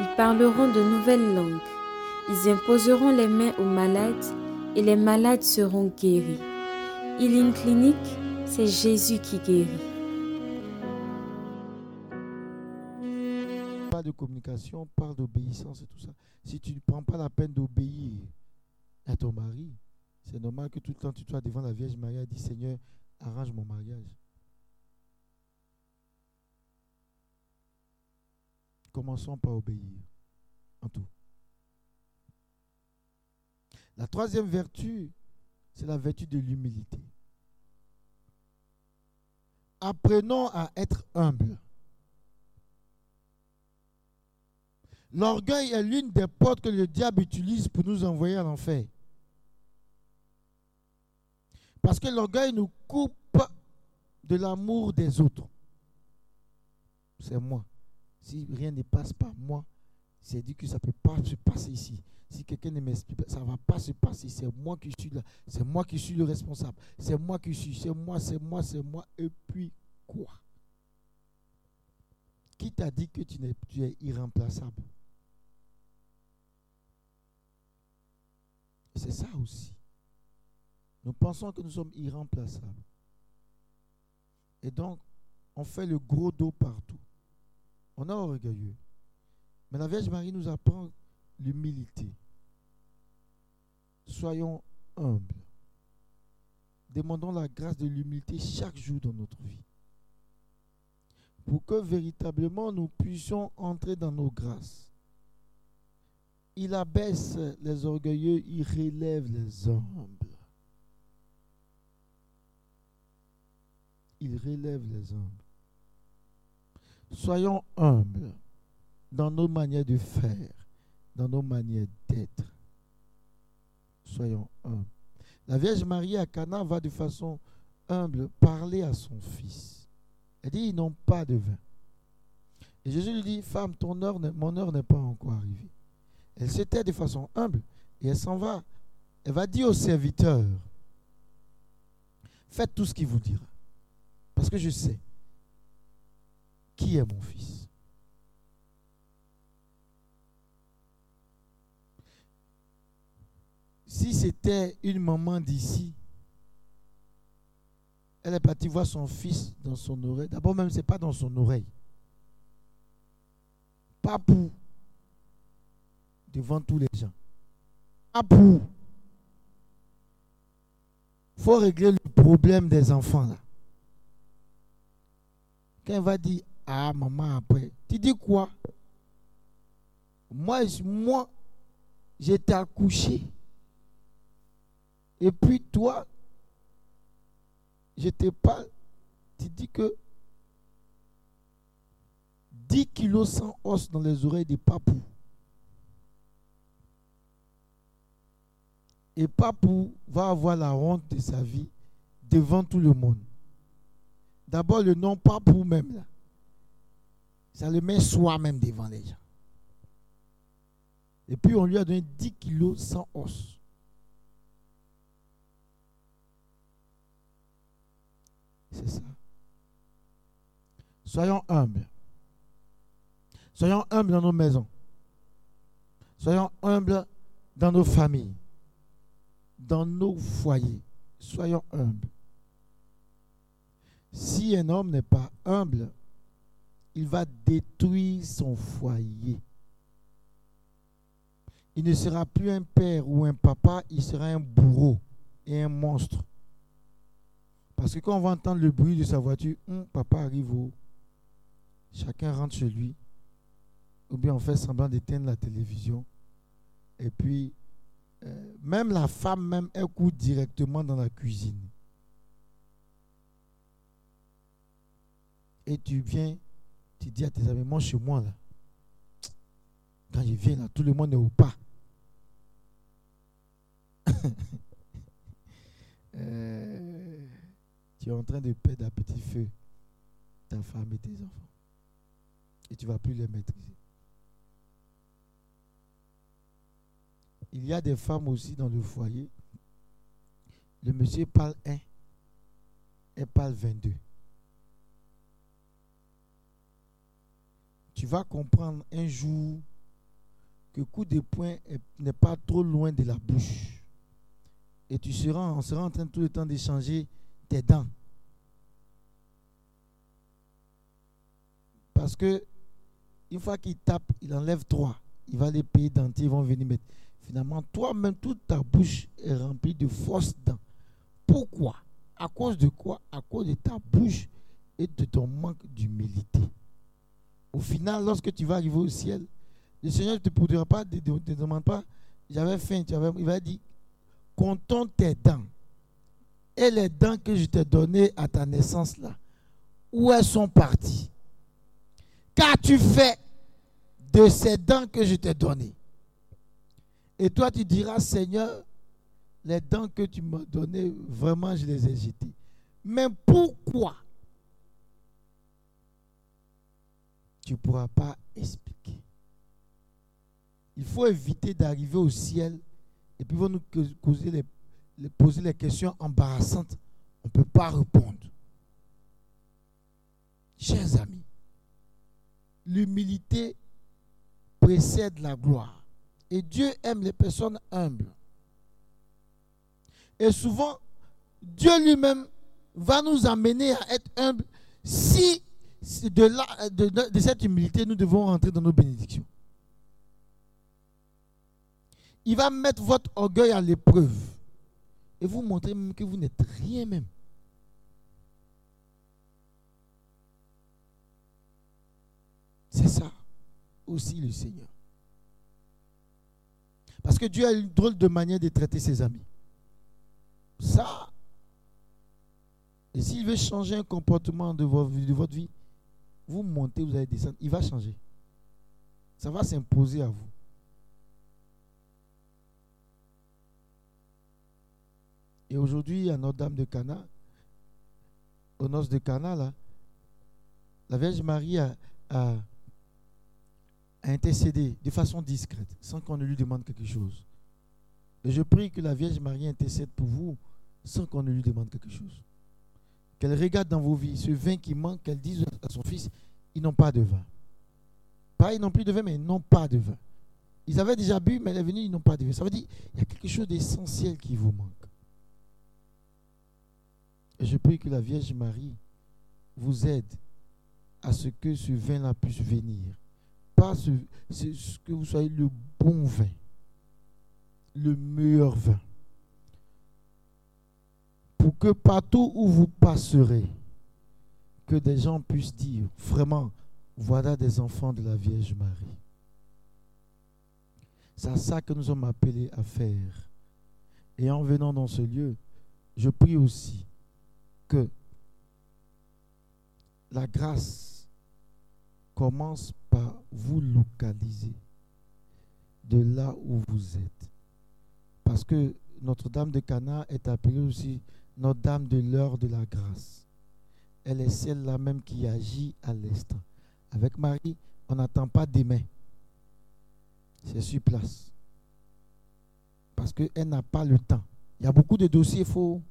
ils parleront de nouvelles langues, ils imposeront les mains aux malades et les malades seront guéris. Healing Clinic, c'est Jésus qui guérit. Pas de communication, on parle d'obéissance et tout ça. Si tu ne prends pas la peine d'obéir à ton mari, c'est normal que tout le temps tu sois devant la Vierge Marie et dis Seigneur, arrange mon mariage. Commençons par obéir en tout. La troisième vertu, c'est la vertu de l'humilité. Apprenons à être humbles. L'orgueil est l'une des portes que le diable utilise pour nous envoyer à l'enfer. Parce que l'orgueil nous coupe de l'amour des autres. C'est moi. Si rien ne passe par moi, c'est dit que ça ne peut pas se passer ici. Si quelqu'un ne m'explique pas, ça ne va pas se passer. C'est moi qui suis là. C'est moi qui suis le responsable. C'est moi qui suis. C'est moi, c'est moi, c'est moi. Et puis quoi? Qui t'a dit que tu, es, tu es irremplaçable? C'est ça aussi. Nous pensons que nous sommes irremplaçables. Et donc, on fait le gros dos partout. On est orgueilleux. Mais la Vierge Marie nous apprend l'humilité. Soyons humbles. Demandons la grâce de l'humilité chaque jour dans notre vie. Pour que véritablement nous puissions entrer dans nos grâces. Il abaisse les orgueilleux, il relève les humbles. Il relève les humbles. Soyons humbles dans nos manières de faire, dans nos manières d'être. Soyons humbles. La Vierge Marie à Cana va de façon humble parler à son fils. Elle dit, ils n'ont pas de vin. Et Jésus lui dit, femme, ton heure, mon heure n'est pas encore arrivée. Elle s'était de façon humble et elle s'en va. Elle va dire au serviteur, faites tout ce qu'il vous dira. Parce que je sais est mon fils. Si c'était une maman d'ici, elle est partie voir son fils dans son oreille. D'abord même, ce n'est pas dans son oreille. Pas pour devant tous les gens. Pas pour. Il faut régler le problème des enfants là. Quand elle va dire ah maman après, tu dis quoi? Moi, moi j'étais accouché. Et puis toi, je te parle, tu dis que 10 kilos sans os dans les oreilles des papous. Et papou va avoir la honte de sa vie devant tout le monde. D'abord, le nom papou même, là. Ça le met soi-même devant les gens. Et puis, on lui a donné 10 kilos sans os. C'est ça. Soyons humbles. Soyons humbles dans nos maisons. Soyons humbles dans nos familles. Dans nos foyers. Soyons humbles. Si un homme n'est pas humble, il va détruire son foyer. Il ne sera plus un père ou un papa, il sera un bourreau et un monstre. Parce que quand on va entendre le bruit de sa voiture, hum, papa arrive où Chacun rentre chez lui. Ou bien on fait semblant d'éteindre la télévision. Et puis, euh, même la femme, même, elle court directement dans la cuisine. Et tu viens, tu dis à tes amis, mange chez moi là. Quand il vient là, tout le monde est au pas. Euh, tu es en train de perdre à petit feu ta femme et tes enfants. Et tu ne vas plus les maîtriser. Il y a des femmes aussi dans le foyer. Le monsieur parle 1 et parle 22. Tu vas comprendre un jour que coup de poing n'est pas trop loin de la bouche. Et tu seras, en train tout le temps d'échanger tes dents. Parce que une fois qu'il tape, il enlève trois. Il va les payer dentiers, ils vont venir mettre. Finalement, toi-même, toute ta bouche est remplie de fausses dents. Pourquoi? À cause de quoi? À cause de ta bouche et de ton manque d'humilité. Au final, lorsque tu vas arriver au ciel, le Seigneur ne te pourra pas, ne te, demande pas, j'avais faim, il va dire, comptons tes dents. Et les dents que je t'ai données à ta naissance là, où elles sont parties Qu'as-tu fait de ces dents que je t'ai données Et toi, tu diras, Seigneur, les dents que tu m'as données, vraiment, je les ai jetées. Mais pourquoi Tu ne pourras pas expliquer. Il faut éviter d'arriver au ciel et puis vont nous poser les, questions embarrassantes. On ne peut pas répondre. Chers amis, l'humilité précède la gloire. Et Dieu aime les personnes humbles. Et souvent, Dieu lui-même va nous amener à être humbles si de, de, cette humilité, nous devons rentrer dans nos bénédictions. Il va mettre votre orgueil à l'épreuve et vous montrer même que vous n'êtes rien même. C'est ça aussi le Seigneur. Parce que Dieu a une drôle de manière de traiter ses amis. Ça. Et s'il veut changer un comportement de votre vie, vous montez, vous allez descendre, il va changer. Ça va s'imposer à vous. Et aujourd'hui, à Notre-Dame de Cana, au noces de Cana, là, la Vierge Marie a, a à intercéder de façon discrète, sans qu'on ne lui demande quelque chose. Et je prie que la Vierge Marie intercède pour vous, sans qu'on ne lui demande quelque chose. Qu'elle regarde dans vos vies ce vin qui manque, qu'elle dise à son fils, ils n'ont pas de vin. Pas ils n'ont plus de vin, mais ils n'ont pas de vin. Ils avaient déjà bu, mais elle est venue, ils n'ont pas de vin. Ça veut dire qu'il y a quelque chose d'essentiel qui vous manque. Et je prie que la Vierge Marie vous aide à ce que ce vin-là puisse venir pas que vous soyez le bon vin, le meilleur vin. Pour que partout où vous passerez, que des gens puissent dire, vraiment, voilà des enfants de la Vierge Marie. C'est ça que nous sommes appelés à faire. Et en venant dans ce lieu, je prie aussi que la grâce commence par vous localiser de là où vous êtes. Parce que Notre-Dame de Cana est appelée aussi Notre-Dame de l'heure de la grâce. Elle est celle-là même qui agit à l'instant. Avec Marie, on n'attend pas demain. C'est sur place. Parce qu'elle n'a pas le temps. Il y a beaucoup de dossiers, il faut,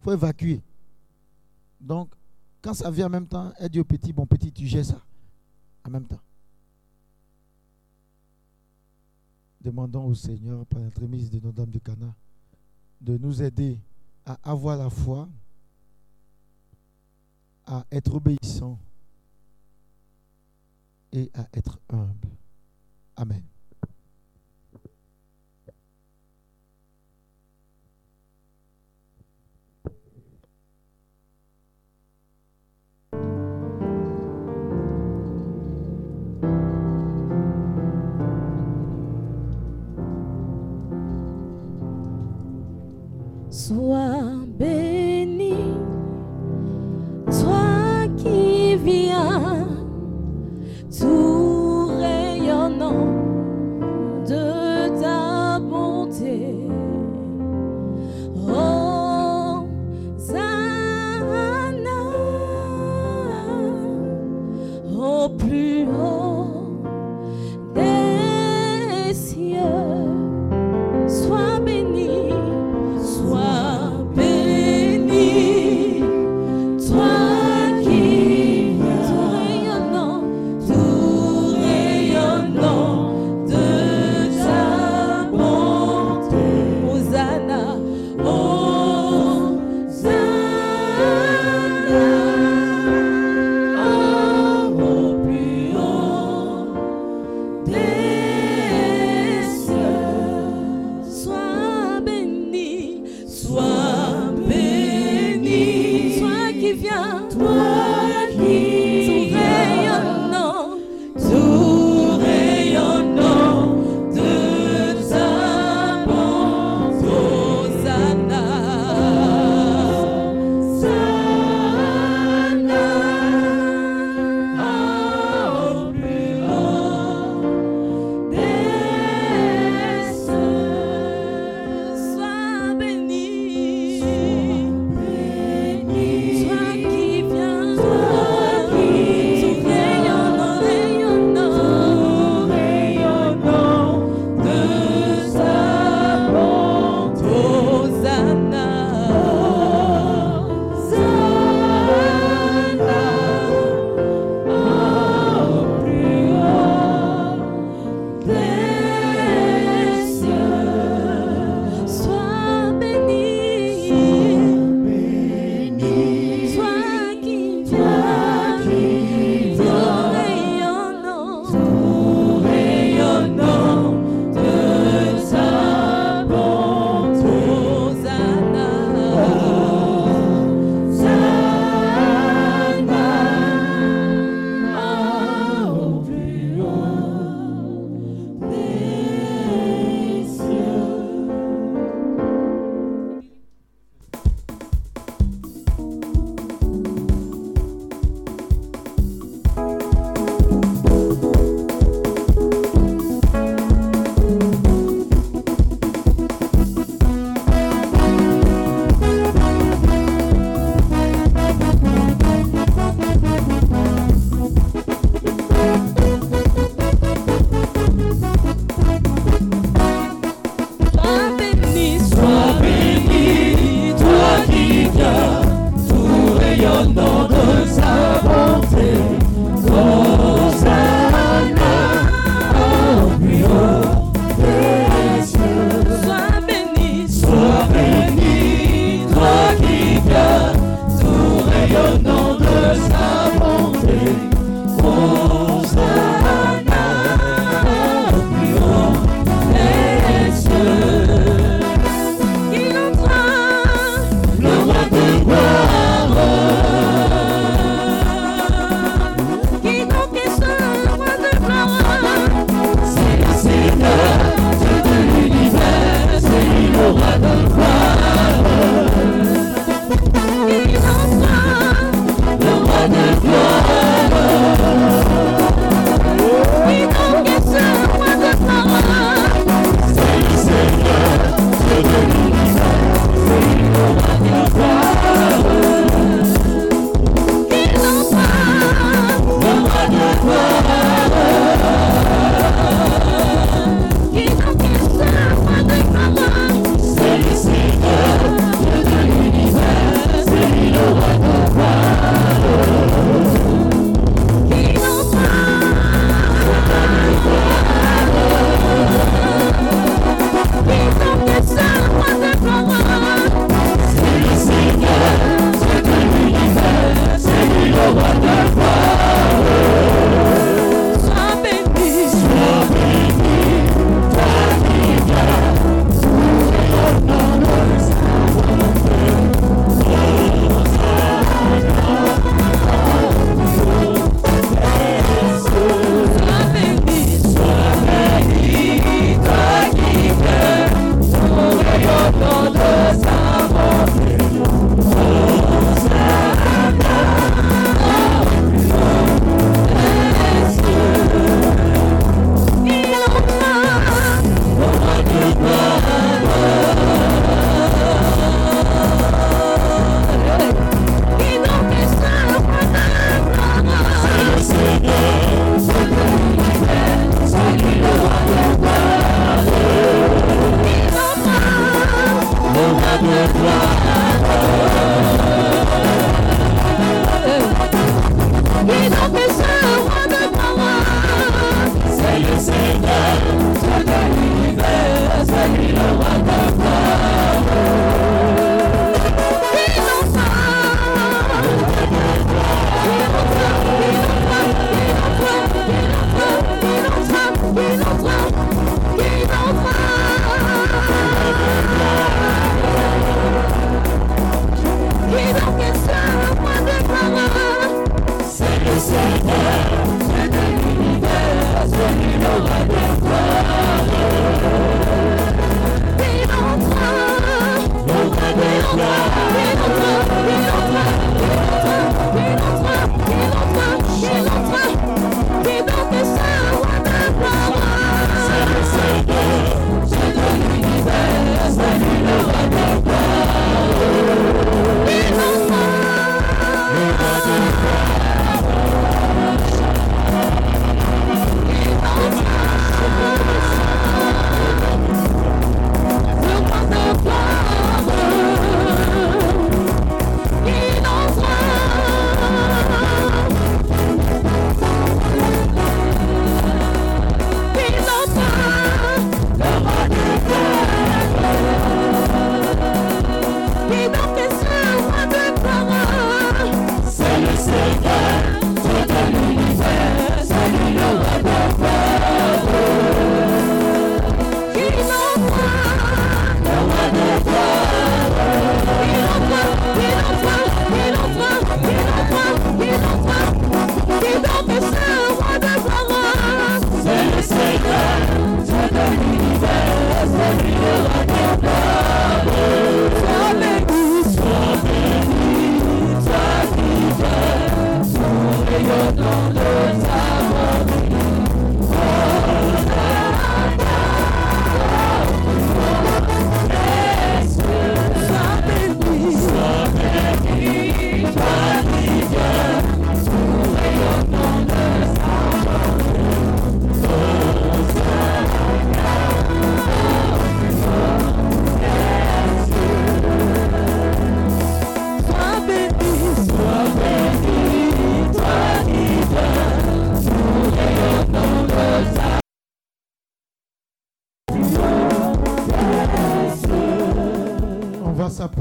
faut évacuer. Donc, quand ça vient en même temps, elle dit au petit, bon petit, tu gères ça. En même temps. Demandons au Seigneur, par l'entremise de nos dames de Cana, de nous aider à avoir la foi, à être obéissant et à être humble. Amen. Sois béni,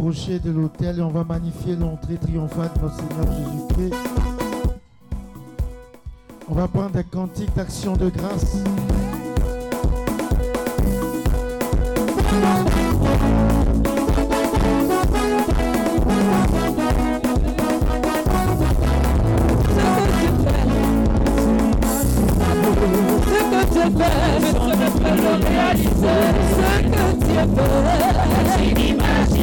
approcher de l'autel et on va magnifier l'entrée triomphante de notre Seigneur Jésus-Christ. On va prendre des cantiques d'action de grâce. Ce que Dieu fait, ce que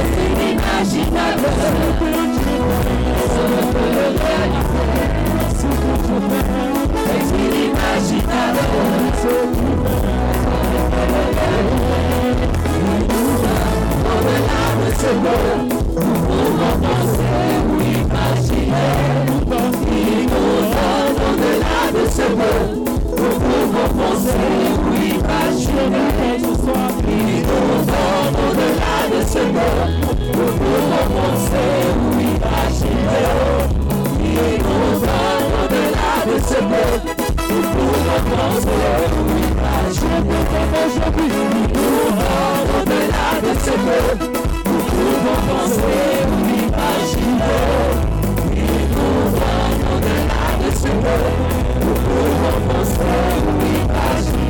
inimaginable. On peut le réaliser. C'est inimaginable. On peut l'âme, c'est bon. Pour en penser ou imaginer. Il nous donne au-delà de ce bon. Pour en penser ou imaginer. Senhor, o mundo construirá, Senhor, e nos adorar, Senhor, o mundo construirá, Senhor, e nos adorar, Senhor, o mundo construirá, Senhor, e nos adorar, Senhor, o mundo construirá, Senhor.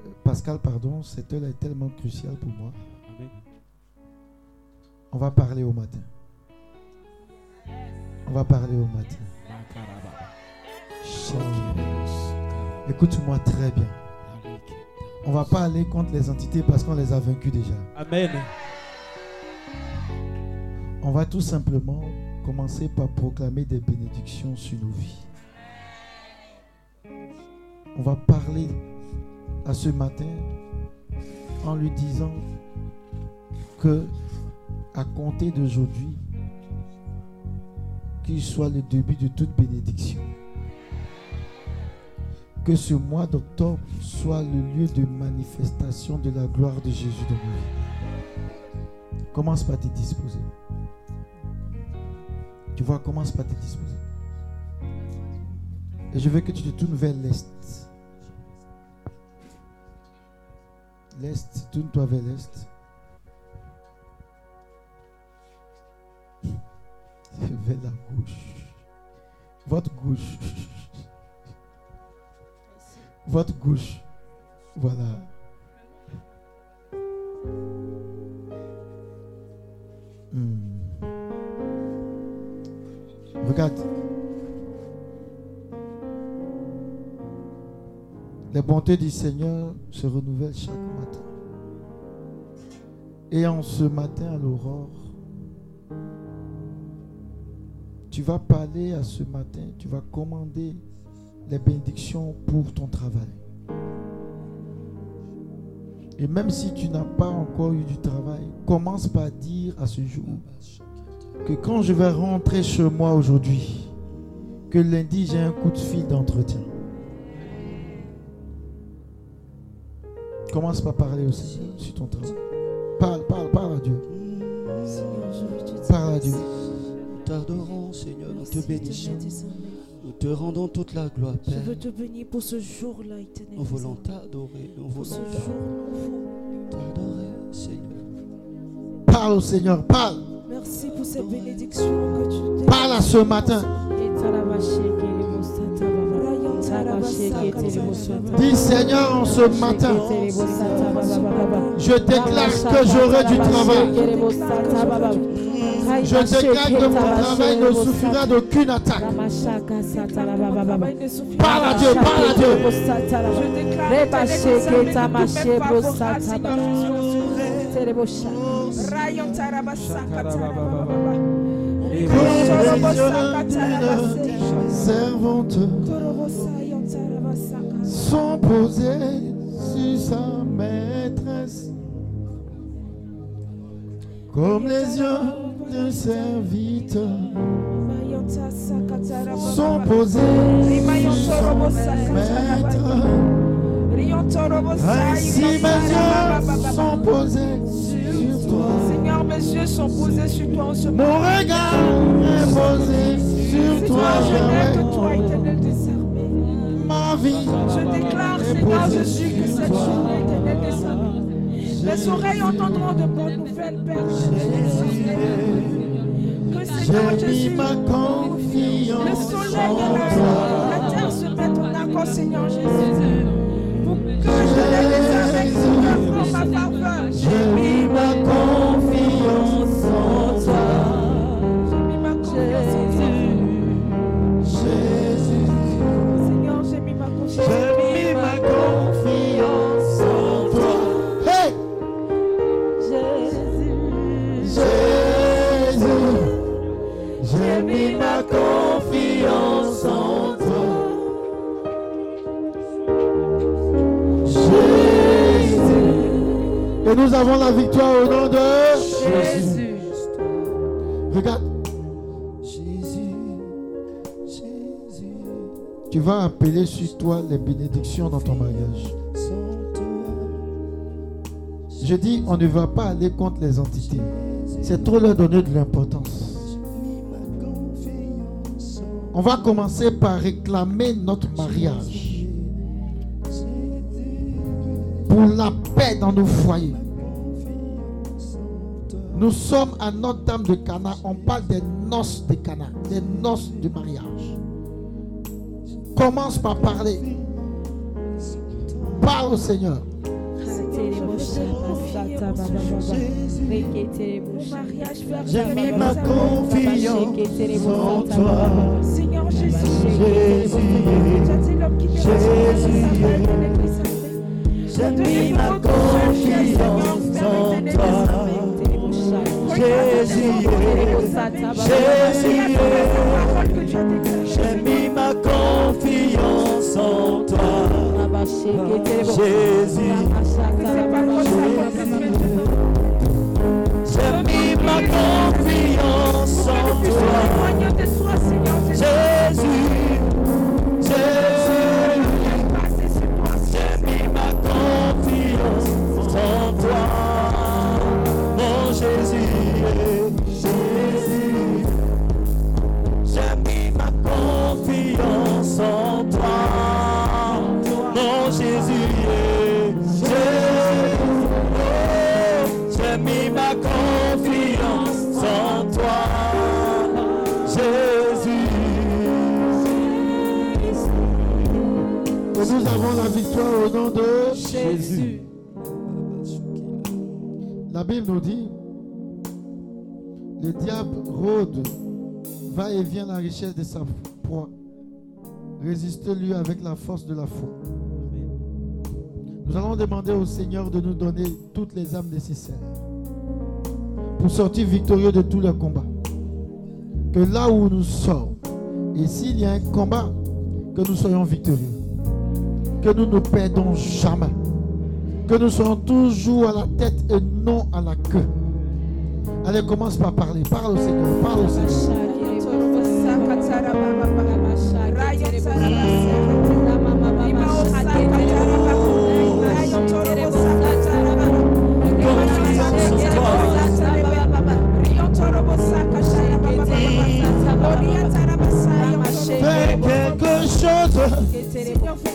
Pascal, pardon, cette heure-là est tellement cruciale pour moi. On va parler au matin. On va parler au matin. Écoute-moi très bien. On va pas aller contre les entités parce qu'on les a vaincus déjà. Amen. On va tout simplement commencer par proclamer des bénédictions sur nos vies on va parler à ce matin en lui disant que à compter d'aujourd'hui, qu'il soit le début de toute bénédiction. Que ce mois d'octobre soit le lieu de manifestation de la gloire de Jésus nos vies. Commence par te disposer. Tu vois, commence par te disposer. Et je veux que tu te tournes vers l'Est. l'est, tourne-toi vers l'est. Vers la gauche. Votre gauche. Votre gauche. Voilà. Hmm. Regarde. Les bontés du Seigneur se renouvellent chaque matin. Et en ce matin à l'aurore, tu vas parler à ce matin, tu vas commander les bénédictions pour ton travail. Et même si tu n'as pas encore eu du travail, commence par dire à ce jour que quand je vais rentrer chez moi aujourd'hui, que lundi j'ai un coup de fil d'entretien. Commence par parler aussi sur ton travail. Parle, parle, parle à Dieu. Parle à Dieu. Nous t'adorons, Seigneur, nous te bénissons. Nous te rendons toute la gloire, Je Père. veux te bénir pour ce jour-là, éternel. Nous voulons t'adorer, nous voulons t'adorer, Seigneur. Parle au Seigneur. Parle. Merci pour ces bénédictions que tu t'es. Parle à ce matin. Dis Seigneur en ce matin, je déclare que j'aurai du travail. Je déclare que mon travail ne souffrira d'aucune attaque. Parle à Dieu, parle à Dieu. Je déclare que. Servante. Sont posées sur sa maîtresse. Comme les yeux d'un serviteur sont posés sur torobosaka maître. Ainsi mes yeux sont posés sur toi. Seigneur, mes yeux sont posés sur toi en ce Mon regard est posé sur toi, je toi, éternel. Ma vie Je déclare, est Seigneur Jésus, que cette journée éternelle désarmée. Les oreilles entendront de bonnes nouvelles, Père. Que Seigneur Jésus, ma le confiance soleil en et la, la terre se mettent en accord, Seigneur Jésus. Pour que je les en ma faveur. J'ai mis ma confiance et nous avons la victoire au nom de Jésus. Regarde, Jésus, Jésus, tu vas appeler sur toi les bénédictions dans ton mariage. Je dis, on ne va pas aller contre les entités. C'est trop leur donner de l'importance. On va commencer par réclamer notre mariage pour la paix dans nos foyers. Nous sommes à Notre-Dame de Cana. On parle des noces de Cana, des noces de mariage. Commence par parler. Parle au Seigneur. J'ai mis ma confiance en toi. Seigneur Jésus, Jésus, Jésus, j'ai mis ma confiance en toi. Jésus, Jésus, j'ai mis ma confiance en toi. Jésus, j'ai mis ma confiance en toi. Jésus, Jésus, de sa proie. Résiste-lui avec la force de la foi. Nous allons demander au Seigneur de nous donner toutes les âmes nécessaires pour sortir victorieux de tous les combats. Que là où nous sommes, et s'il y a un combat, que nous soyons victorieux. Que nous ne perdons jamais. Que nous soyons toujours à la tête et non à la queue. Allez, commence par parler. Parle au Seigneur. Parle au Seigneur.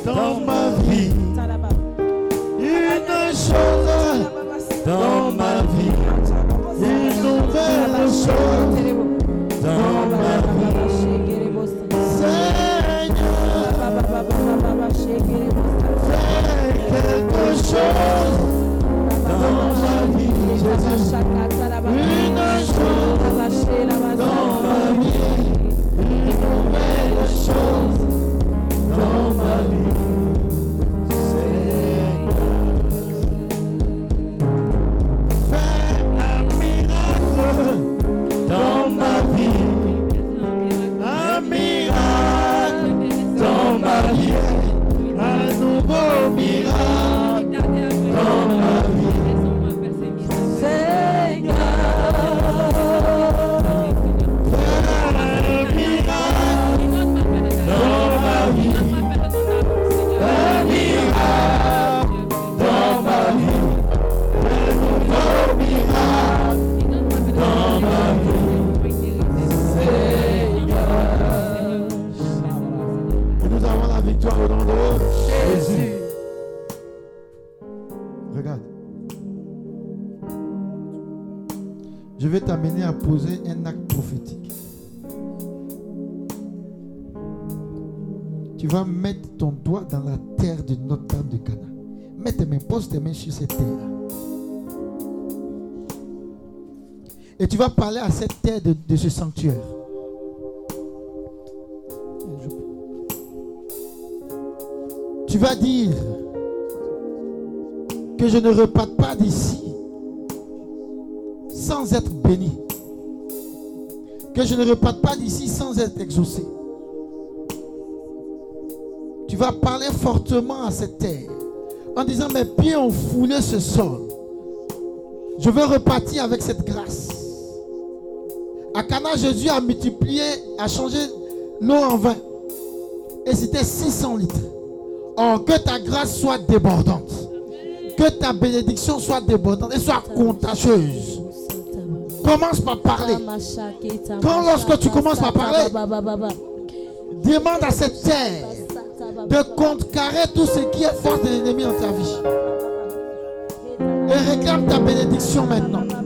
Dans ma vie. Une chose dans ma. Quelque Tu vas mettre ton doigt dans la terre de Notre-Dame de Cana. Mets tes mains, pose tes mains sur cette terre. Et tu vas parler à cette terre de, de ce sanctuaire. Tu vas dire que je ne reparte pas d'ici sans être béni. Que je ne reparte pas d'ici sans être exaucé. Vas parler fortement à cette terre en disant mes pieds ont foulé ce sol. Je veux repartir avec cette grâce. À Cana, Jésus a multiplié, a changé l'eau en vin. Et c'était 600 litres. Or, que ta grâce soit débordante. Que ta bénédiction soit débordante et soit contagieuse. Commence par parler. Quand lorsque tu commences par parler, demande à cette terre de contrecarrer tout ce qui est force de l'ennemi dans ta vie. Et réclame ta bénédiction maintenant.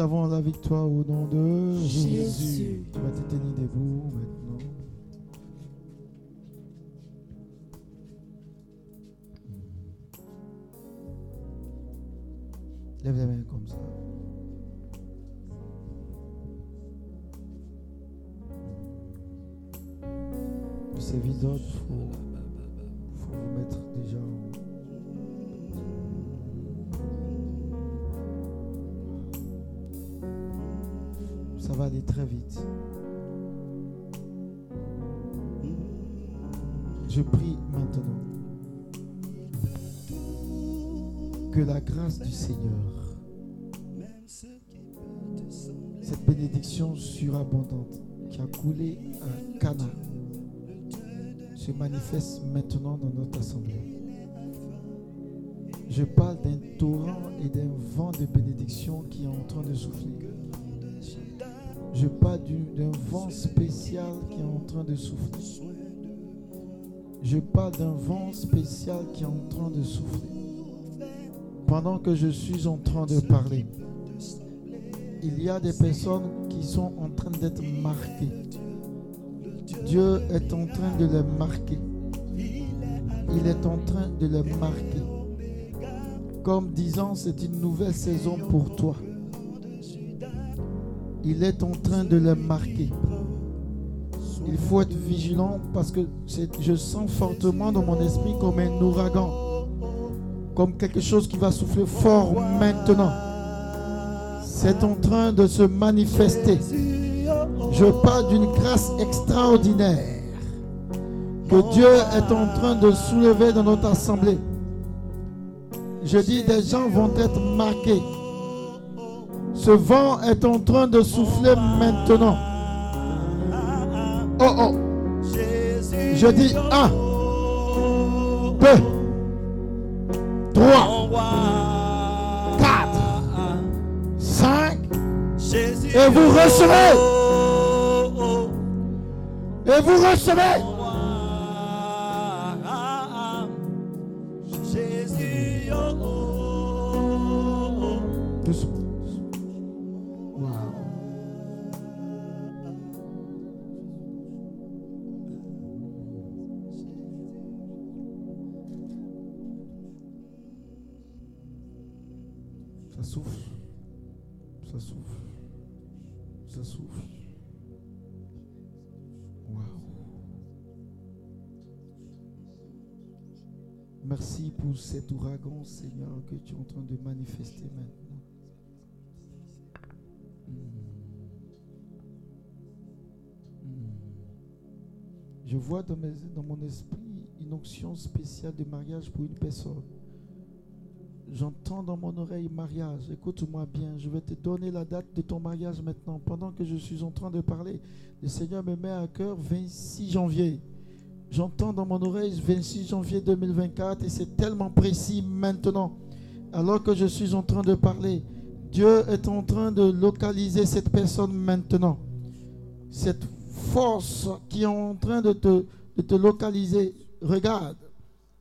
Avons la victoire au nom de Jésus. Tu vas te tenir debout maintenant. Lève les mains comme ça. C'est évident, il vite. Je prie maintenant que la grâce du Seigneur, cette bénédiction surabondante qui a coulé à Cana, se manifeste maintenant dans notre assemblée. Je parle d'un torrent et d'un vent de bénédiction qui est en train de souffler. Je parle du- d'un vent spécial qui est en train de souffler. Je parle d'un vent spécial qui est en train de souffler. Pendant que je suis en train de parler, il y a des personnes qui sont en train d'être marquées. Dieu est en train de les marquer. Il est en train de les marquer. Comme disant, c'est une nouvelle saison pour toi. Il est en train de les marquer. Il faut être vigilant parce que je sens fortement dans mon esprit comme un ouragan, comme quelque chose qui va souffler fort maintenant. C'est en train de se manifester. Je parle d'une grâce extraordinaire que Dieu est en train de soulever dans notre assemblée. Je dis, des gens vont être marqués. Ce vent est en train de souffler maintenant. Oh oh. Je dis un, deux, trois, quatre, cinq. Et vous recevez. Et vous recevez. Cet ouragan, Seigneur, que tu es en train de manifester maintenant. Mm. Mm. Je vois dans, dans mon esprit une onction spéciale de mariage pour une personne. J'entends dans mon oreille mariage. Écoute-moi bien. Je vais te donner la date de ton mariage maintenant. Pendant que je suis en train de parler, le Seigneur me met à cœur 26 janvier. J'entends dans mon oreille 26 janvier 2024 et c'est tellement précis maintenant. Alors que je suis en train de parler, Dieu est en train de localiser cette personne maintenant. Cette force qui est en train de te, localiser. Regarde,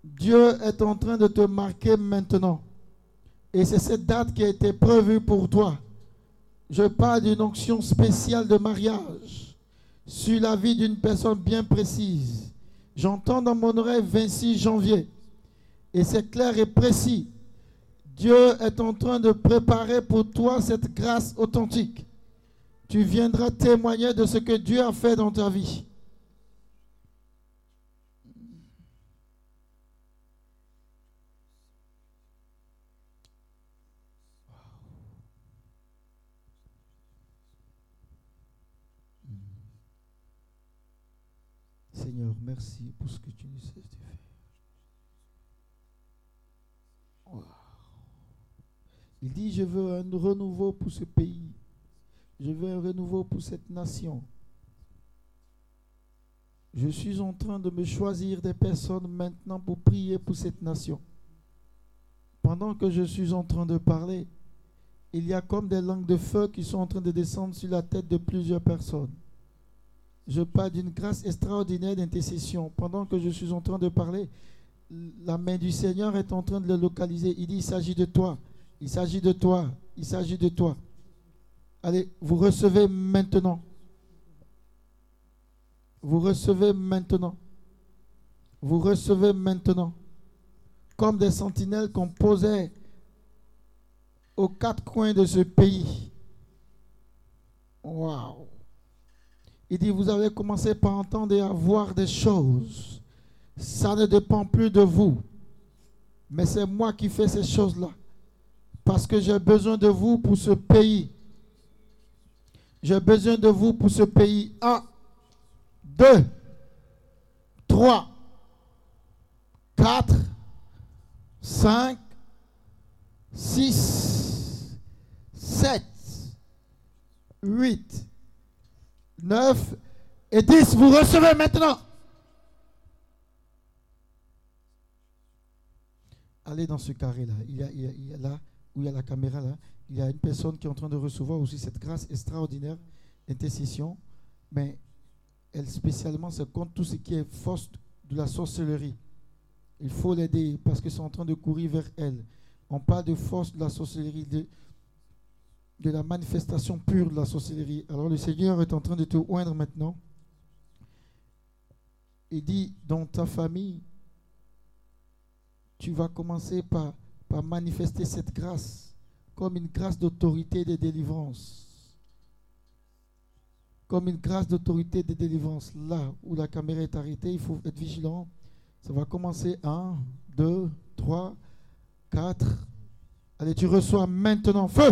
Dieu est en train de te marquer maintenant. Et c'est cette date qui a été prévue pour toi. Je parle d'une onction spéciale de mariage sur la vie d'une personne bien précise. J'entends dans mon oreille 26 janvier. Et c'est clair et précis. Dieu est en train de préparer pour toi cette grâce authentique. Tu viendras témoigner de ce que Dieu a fait dans ta vie. Seigneur, merci pour ce que tu nous cesses de faire. Il dit, je veux un renouveau pour ce pays. Je veux un renouveau pour cette nation. Je suis en train de me choisir des personnes maintenant pour prier pour cette nation. Pendant que je suis en train de parler, il y a comme des langues de feu qui sont en train de descendre sur la tête de plusieurs personnes. Je parle d'une grâce extraordinaire d'intercession. Pendant que je suis en train de parler, la main du Seigneur est en train de le localiser. Il dit, il s'agit de toi. Il s'agit de toi. Il s'agit de toi. Allez, vous recevez maintenant. Vous recevez maintenant. Vous recevez maintenant. Comme des sentinelles qu'on posait aux quatre coins de ce pays. Waouh. Il dit, vous avez commencé par entendre et à voir des choses. Ça ne dépend plus de vous. Mais c'est moi qui fais ces choses-là. Parce que j'ai besoin de vous pour ce pays. J'ai besoin de vous pour ce pays. Un, deux, trois, quatre, cinq, six, sept, huit, neuf et dix. Vous recevez maintenant. Allez dans ce carré-là. Il y, a, là où il y a la caméra là. Il y a une personne qui est en train de recevoir aussi cette grâce extraordinaire d'intercession. Mais elle spécialement se compte tout ce qui est force de la sorcellerie. Il faut l'aider parce qu'ils sont en train de courir vers elle. On parle de force de la sorcellerie, de, de la manifestation pure de la sorcellerie. Alors le Seigneur est en train de te oindre maintenant. Il dit, dans ta famille, tu vas commencer par, par manifester cette grâce comme une grâce d'autorité de délivrance. Comme une grâce d'autorité de délivrance. Là où la caméra est arrêtée, il faut être vigilant. Ça va commencer 1, 2, 3, 4. Allez, tu reçois maintenant feu.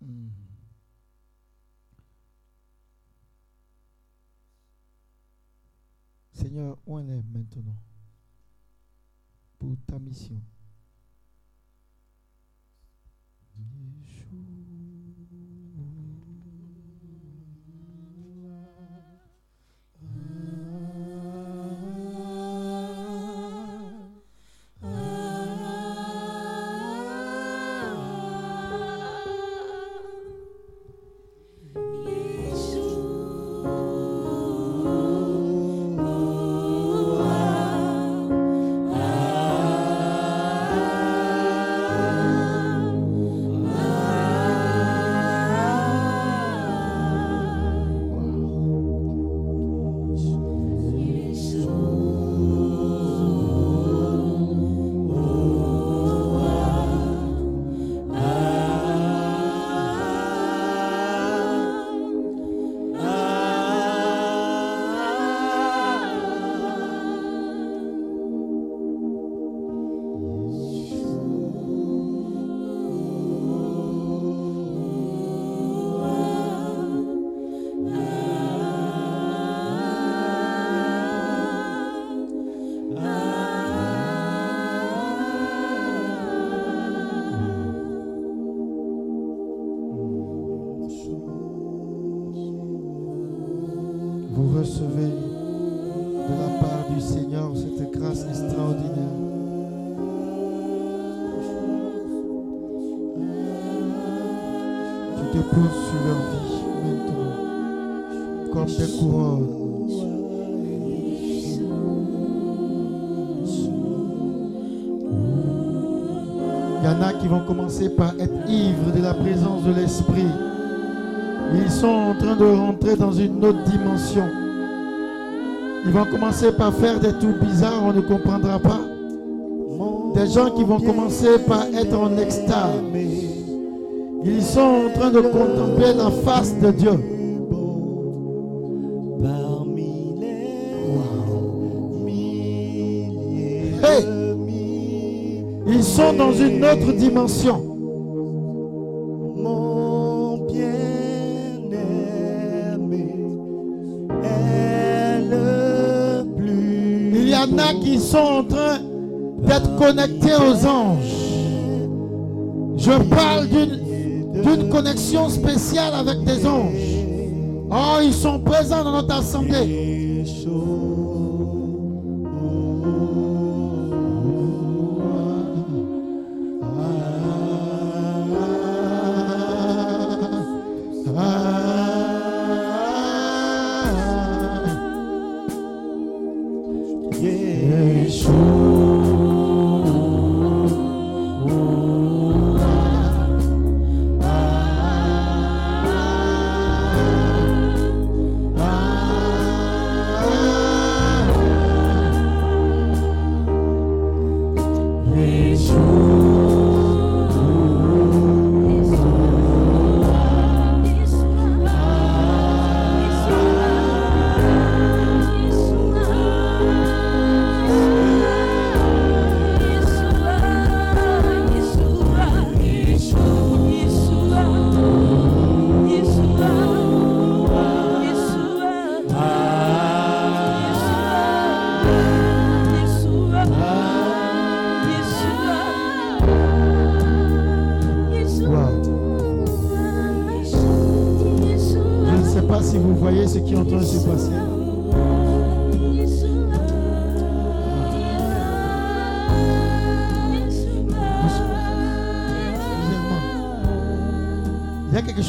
Hmm. Seigneur, où elle est maintenant pour ta mission? Commencer par être ivres de la présence de l'Esprit. Ils sont en train de rentrer dans une autre dimension. Ils vont commencer par faire des trucs bizarres, on ne comprendra pas. Des gens qui vont commencer par être en extase. Ils sont en train de contempler la face de Dieu. Sont dans une autre dimension. mon bien-aimé est le plus Il y en a qui sont en train d'être connectés aux anges. Je parle d'une d'une connexion spéciale avec des anges. Oh, ils sont présents dans notre assemblée.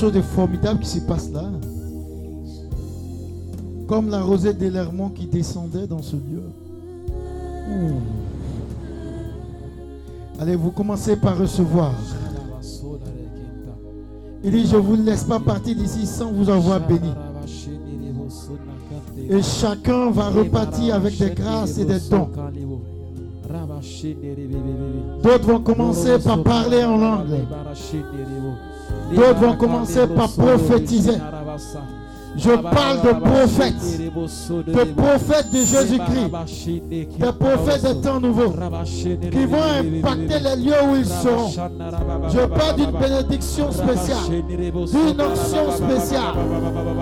Chose de formidable qui se passe là. Comme la rosée de l'Hermont qui descendait dans ce lieu. Ouh. Allez, vous commencez par recevoir. Il dit, je ne vous laisse pas partir d'ici sans vous avoir béni. Et chacun va repartir avec des grâces et des dons. D'autres vont commencer par parler en langue. D'autres vont commencer par prophétiser. Je parle de prophètes, de prophètes de Jésus-Christ, des prophètes des temps nouveaux, qui vont impacter les lieux où ils seront. Je parle d'une bénédiction spéciale, d'une onction spéciale.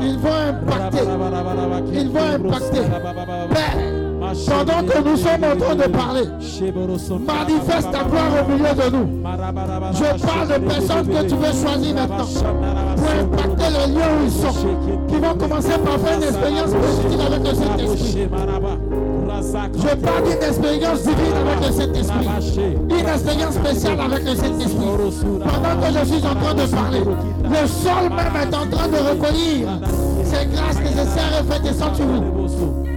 Ils vont impacter, ils vont impacter. Pendant que nous sommes en train de parler, manifeste ta gloire au milieu de nous. Je parle de personnes que tu veux choisir maintenant pour impacter les lieux où ils sont, qui vont commencer par faire une expérience positive avec le Saint-Esprit. Je parle d'une expérience divine avec le Saint-Esprit, une expérience spéciale avec le Saint-Esprit. Pendant que je suis en train de parler, le sol même est en train de recueillir ces grâces nécessaires et fait descendre sur vous.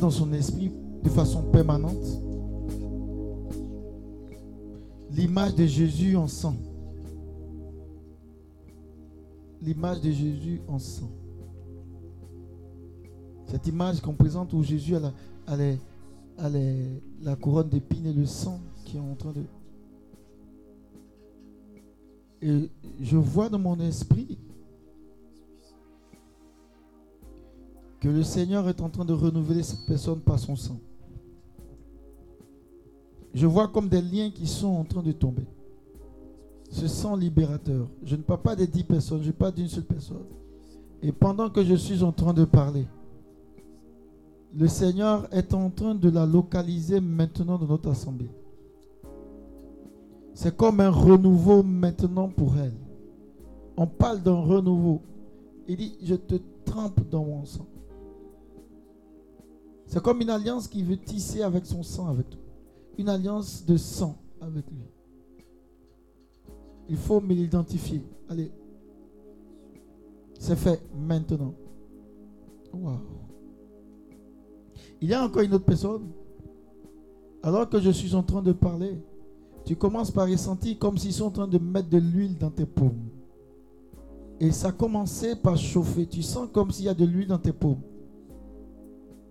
Dans son esprit de façon permanente l'image de Jésus en sang. L'image de Jésus en sang. Cette image qu'on présente où Jésus a la, la couronne d'épines et le sang qui est en train de... Et je vois dans mon esprit que le Seigneur est en train de renouveler cette personne par son sang. Je vois comme des liens qui sont en train de tomber. Ce sang libérateur. Je ne parle pas des dix personnes, je parle d'une seule personne. Et pendant que je suis en train de parler, le Seigneur est en train de la localiser maintenant dans notre assemblée. C'est comme un renouveau maintenant pour elle. On parle d'un renouveau. Il dit, je te trempe dans mon sang. C'est comme une alliance qui veut tisser avec son sang avec toi. Une alliance de sang avec lui. Il faut me l'identifier. Allez. C'est fait maintenant. Wow. Il y a encore une autre personne. Alors que je suis en train de parler, tu commences par ressentir comme s'ils sont en train de mettre de l'huile dans tes paumes. Et ça a commencé par chauffer. Tu sens comme s'il y a de l'huile dans tes paumes.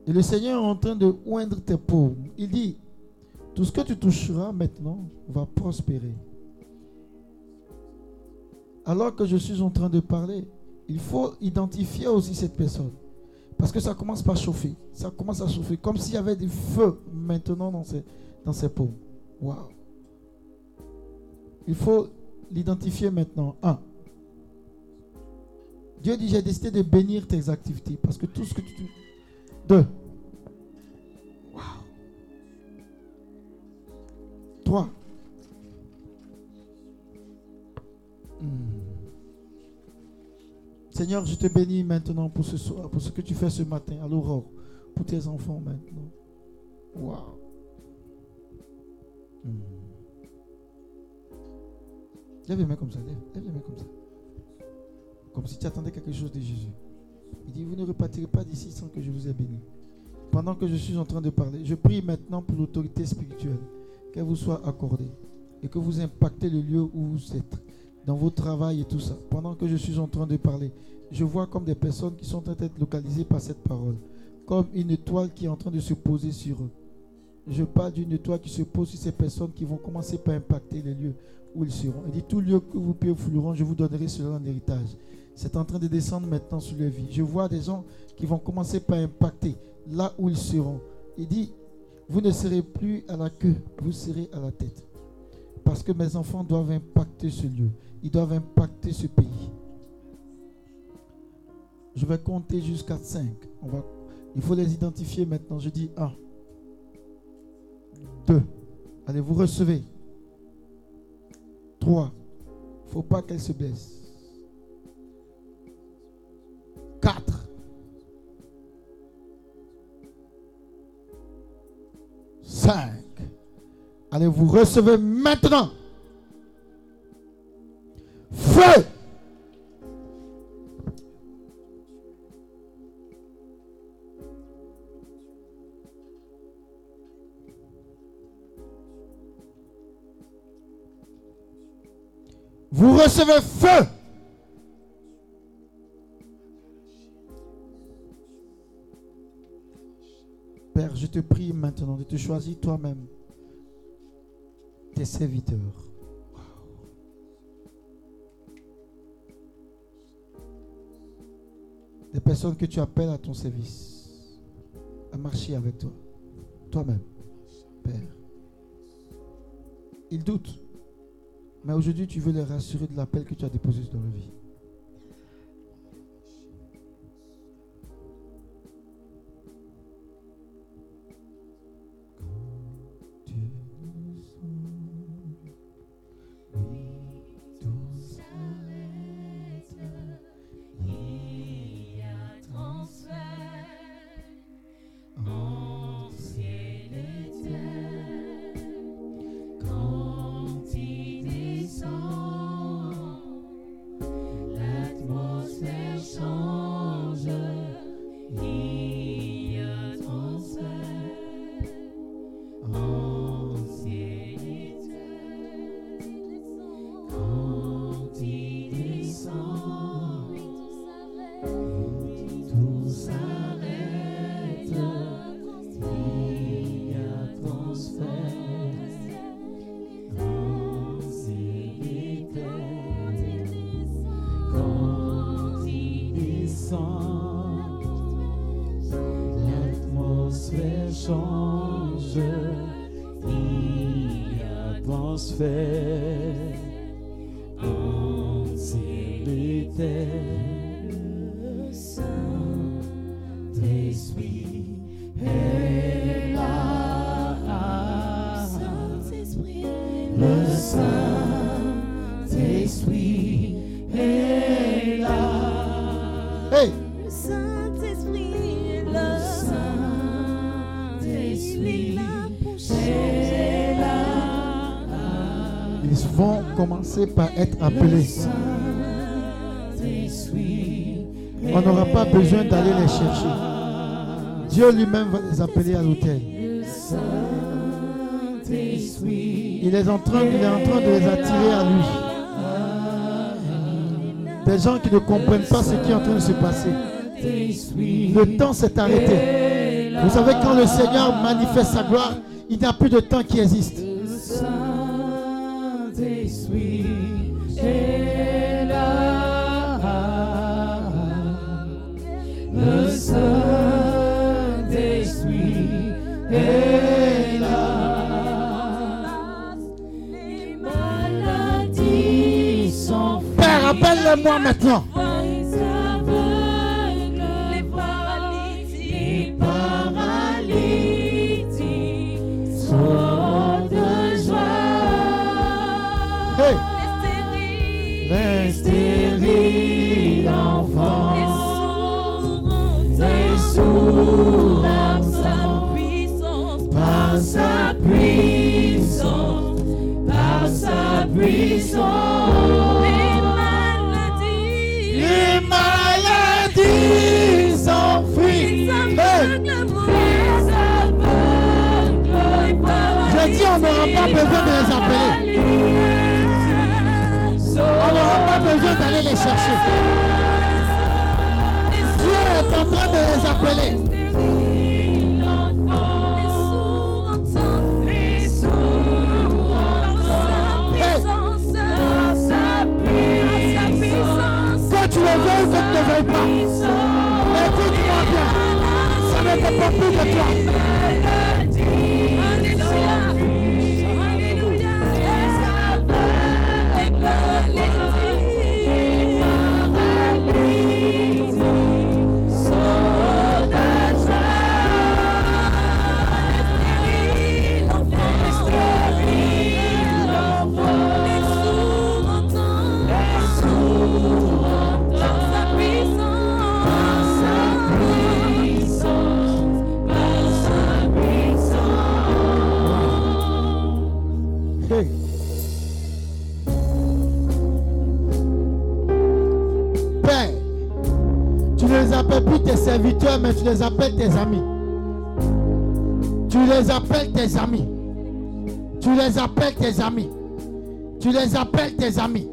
Et le Seigneur est en train de oindre tes paumes. Il dit, tout ce que tu toucheras maintenant va prospérer. alors que je suis en train de parler, il faut identifier aussi cette personne. Parce que ça commence par chauffer. Ça commence à chauffer. Comme s'il y avait du feu maintenant dans ses, dans paumes. Waouh. Il faut l'identifier maintenant. Un. Dieu dit, j'ai décidé de bénir tes activités. Parce que tout ce que tu... Deux. Waouh. Trois. Hmm. Seigneur, je te bénis maintenant pour ce soir, pour ce que tu fais ce matin à l'aurore, pour tes enfants maintenant. Waouh. Hmm. Lève les mains comme ça, lève, lève les mains comme ça. Comme si tu attendais quelque chose de Jésus. Il dit, vous ne repartirez pas d'ici sans que je vous ai béni. Pendant que je suis en train de parler, je prie maintenant pour l'autorité spirituelle, qu'elle vous soit accordée et que vous impactez le lieu où vous êtes, dans vos travail et tout ça. Pendant que je suis en train de parler, je vois comme des personnes qui sont en train d'être localisées par cette parole, comme une étoile qui est en train de se poser sur eux. Je parle d'une étoile qui se pose sur ces personnes qui vont commencer par impacter les lieux où ils seront. Il dit, tout lieu que vous fouleront, je vous donnerai cela en héritage. C'est en train de descendre maintenant sur leur vie. Je vois des gens qui vont commencer par impacter là où ils seront. Il dit, vous ne serez plus à la queue, vous serez à la tête. Parce que mes enfants doivent impacter ce lieu. Ils doivent impacter ce pays. Je vais compter jusqu'à 5. On va, il faut les identifier maintenant. Je dis 1, 2. Allez, vous recevez. 3. Il ne faut pas qu'elle se blesse. 4. 5. Allez, vous recevez maintenant. Feu. Vous recevez feu. Je te prie maintenant de te choisir toi-même tes serviteurs. Des personnes que tu appelles à ton service, à marcher avec toi, toi-même, Père. Ils doutent, mais aujourd'hui tu veux les rassurer de l'appel que tu as déposé dans leur vie. menos. Pas être appelés. On n'aura pas besoin d'aller les chercher. Dieu lui-même va les appeler à l'hôtel. Il est, en train, il est en train de les attirer à lui. Des gens qui ne comprennent pas ce qui est en train de se passer. Le temps s'est arrêté. Vous savez, quand le Seigneur manifeste sa gloire, il n'y a plus de temps qui existe. Maintenant. Dieu est en train de les appeler. Que tu le veuilles ou tu ne le veuilles pas. Écoute-moi bien. Ça ne dépend plus de toi. Mais tu les appelles tes amis. Tu les appelles tes amis. Tu les appelles tes amis. Tu les appelles tes amis.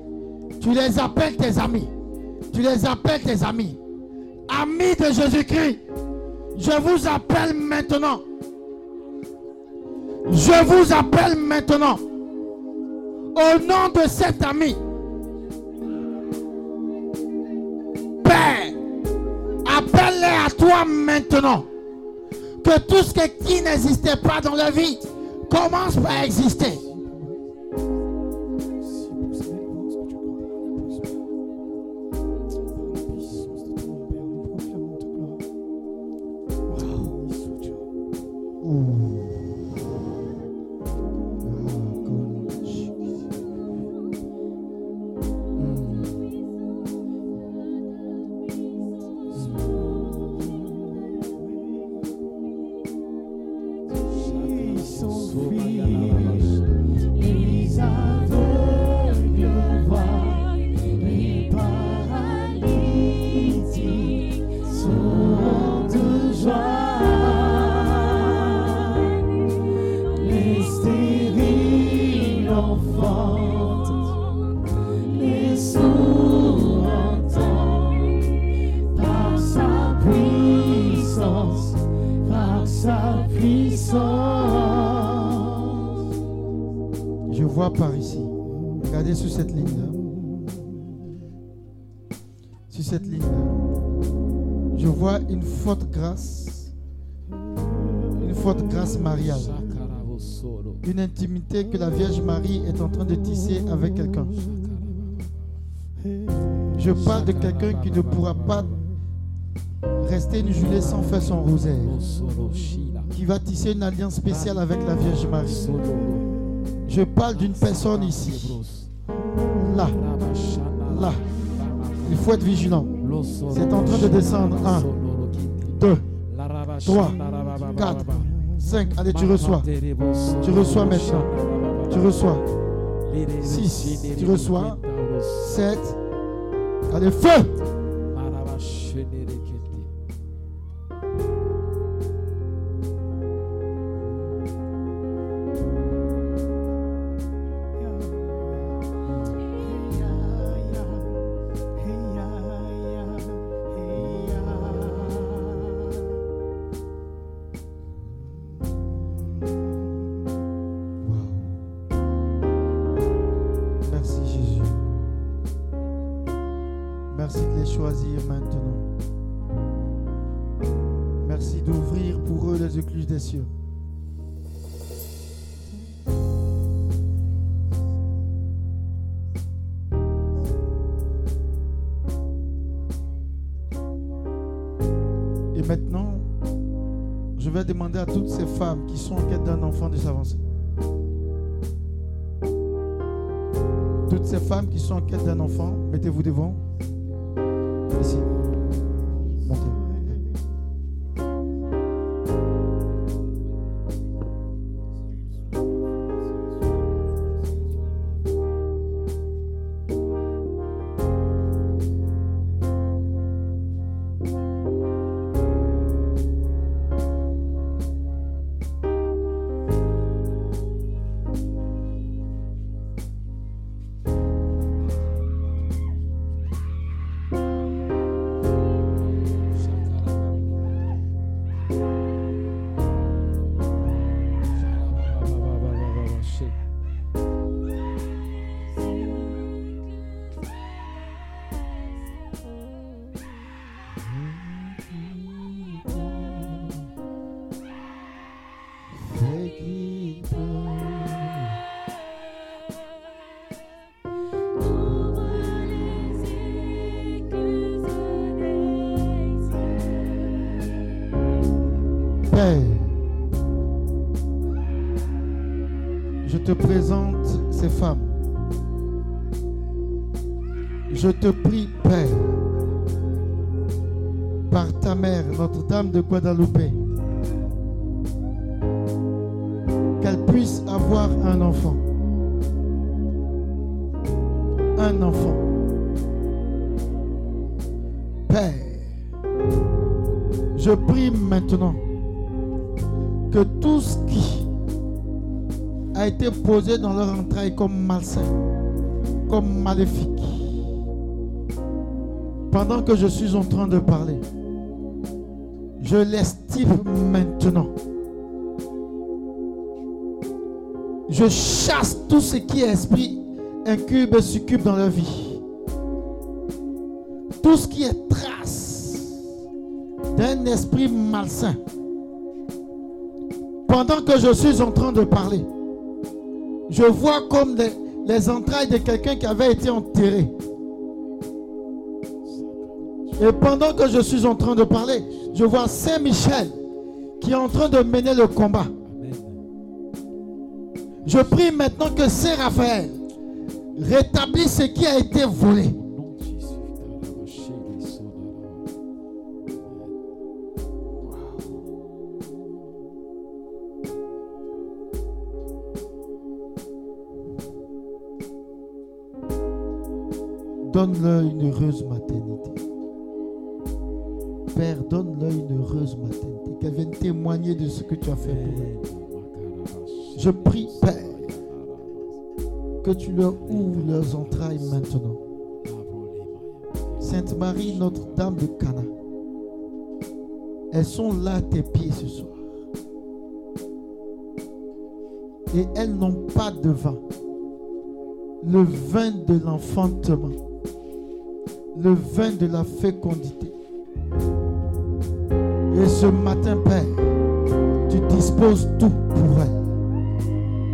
Tu les appelles tes amis. Tu les appelles tes amis. Amis de Jésus-Christ, je vous appelle maintenant. Je vous appelle maintenant. Au nom de cet ami. À maintenant. Que tout ce qui n'existait pas dans la vie commence par exister. Une intimité que la Vierge Marie est en train de tisser avec quelqu'un. Je parle de quelqu'un qui ne pourra pas rester une journée sans faire son rosaire. Qui va tisser une alliance spéciale avec la Vierge Marie. Je parle d'une personne ici. Là. Là. Il faut être vigilant. C'est en train de descendre. 1, 2, 3, 4, 5. Allez, tu reçois. Tu reçois maintenant. Tu reçois. 6. Tu reçois. 7. Allez, feu. maintenant. Merci d'ouvrir pour eux les écluses des cieux. Et maintenant, je vais demander à toutes ces femmes qui sont en quête d'un enfant de s'avancer. Toutes ces femmes qui sont en quête d'un enfant, mettez-vous devant. Qu'elle puisse avoir un enfant. Un enfant. Père, je prie maintenant que tout ce qui a été posé dans leur entraille comme malsain, comme maléfique, pendant que je suis en train de parler, je l'estime maintenant. Je chasse tout ce qui est esprit incube et succube dans leur vie. Tout ce qui est trace d'un esprit malsain. Pendant que je suis en train de parler, je vois comme les entrailles de quelqu'un qui avait été enterré. Et pendant que je suis en train de parler, je vois Saint-Michel qui est en train de mener le combat. Je prie maintenant que Saint Raphaël rétablisse ce qui a été volé. Donne-leur une heureuse maternité. Père, donne-leur une heureuse maternité. Qu'elle vienne témoigner de ce que tu as fait pour elle. Je prie, Père, que tu leur ouvres leurs entrailles maintenant. Sainte Marie, Notre-Dame de Cana, elles sont là à tes pieds ce soir. Et elles n'ont pas de vin. Le vin de l'enfantement. Le vin de la fécondité. Et ce matin, Père, tu disposes tout pour elle.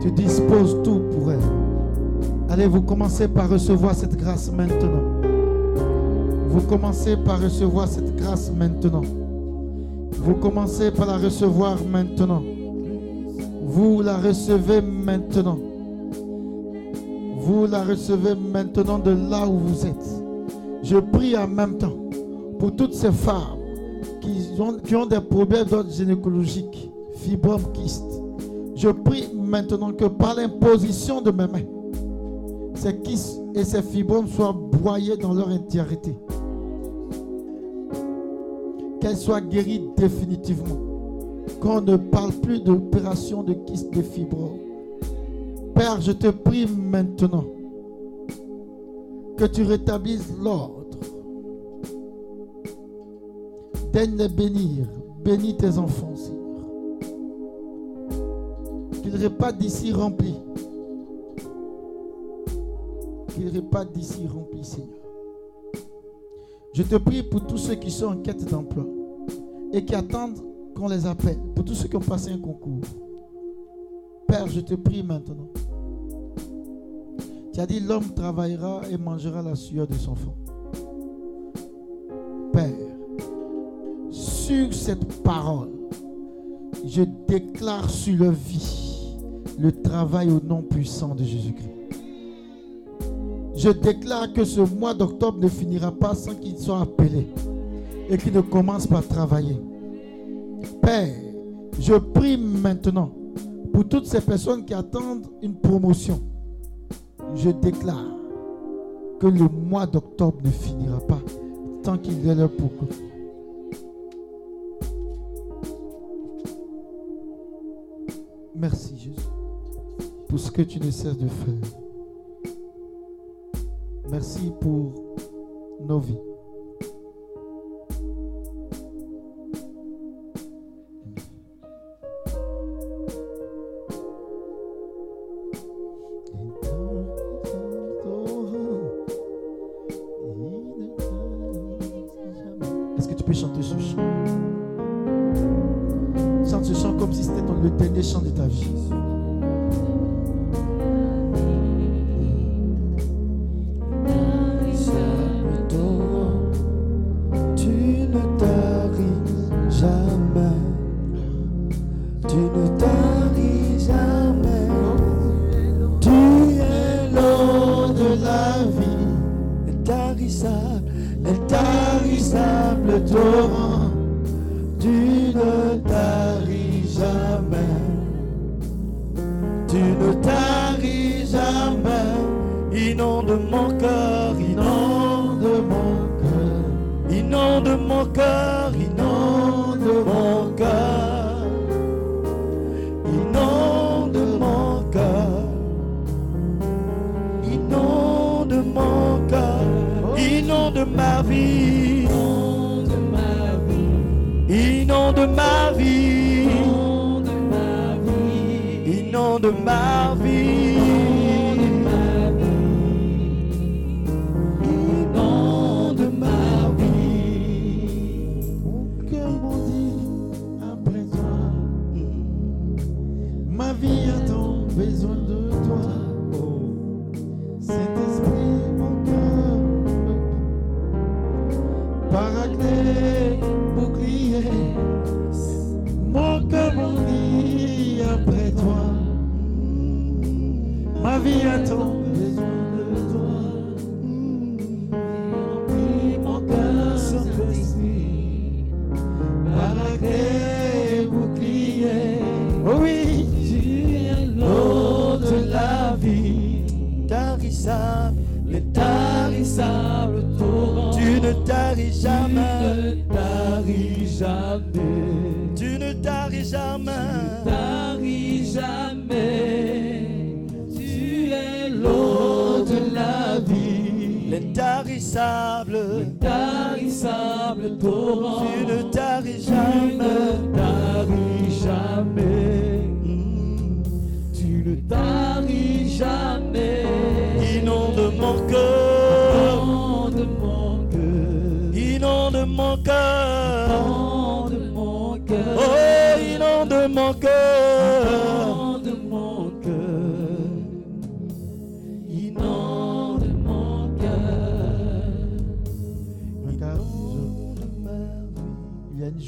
Tu disposes tout pour elle. Allez, vous commencez par recevoir cette grâce maintenant? Vous commencez par recevoir cette grâce maintenant. Vous commencez par la recevoir maintenant. Vous la recevez maintenant. Vous la recevez maintenant de là où vous êtes. Je prie en même temps pour toutes ces femmes qui ont, des problèmes d'ordre gynécologique, fibrome, kyste. Je prie maintenant que par l'imposition de mes mains, ces kystes et ces fibromes soient broyés dans leur entièreté. Qu'elles soient guéries définitivement. Qu'on ne parle plus d'opération de kyste de fibromes. Père, je te prie maintenant que tu rétablisses l'ordre. Daigne les bénir. Bénis tes enfants, Seigneur. Qu'ils repartent d'ici remplis. Qu'ils repartent d'ici remplis, Seigneur. Je te prie pour tous ceux qui sont en quête d'emploi et qui attendent qu'on les appelle. Pour tous ceux qui ont passé un concours. Père, je te prie maintenant. Tu as dit l'homme travaillera et mangera la sueur de son front. Père, sur cette parole, je déclare sur leur vie le travail au nom puissant de Jésus-Christ. Je déclare que ce mois d'octobre ne finira pas sans qu'ils soient appelés et qu'ils ne commencent pas à travailler. Père, je prie maintenant pour toutes ces personnes qui attendent une promotion. Je déclare que le mois d'octobre ne finira pas tant qu'il y a leur pourquoi. Merci Jésus pour ce que tu ne cesses de faire. Merci pour nos vies.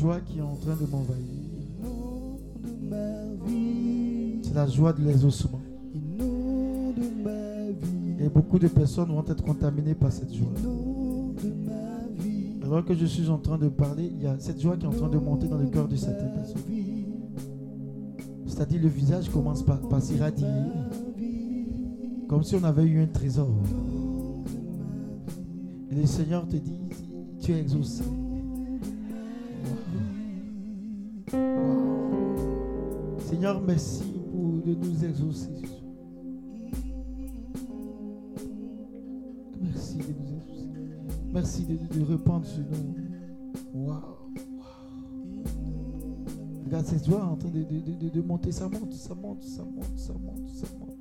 Joie qui est en train de m'envahir. C'est la joie de l'exaucement. Et beaucoup de personnes vont être contaminées par cette joie. Alors que je suis en train de parler, il y a cette joie qui est en train de monter dans le cœur de certaines personnes. C'est-à-dire le visage commence par, par s'irradier. Comme si on avait eu un trésor. Et le Seigneur te dit, tu es exaucé. Merci pour de nous exaucer. Merci de nous exaucer. Merci de, de répandre sur nous. Waouh. Regarde cette joie en train de, de- monter. Ça monte, ça monte, ça monte, ça monte, ça monte, ça monte.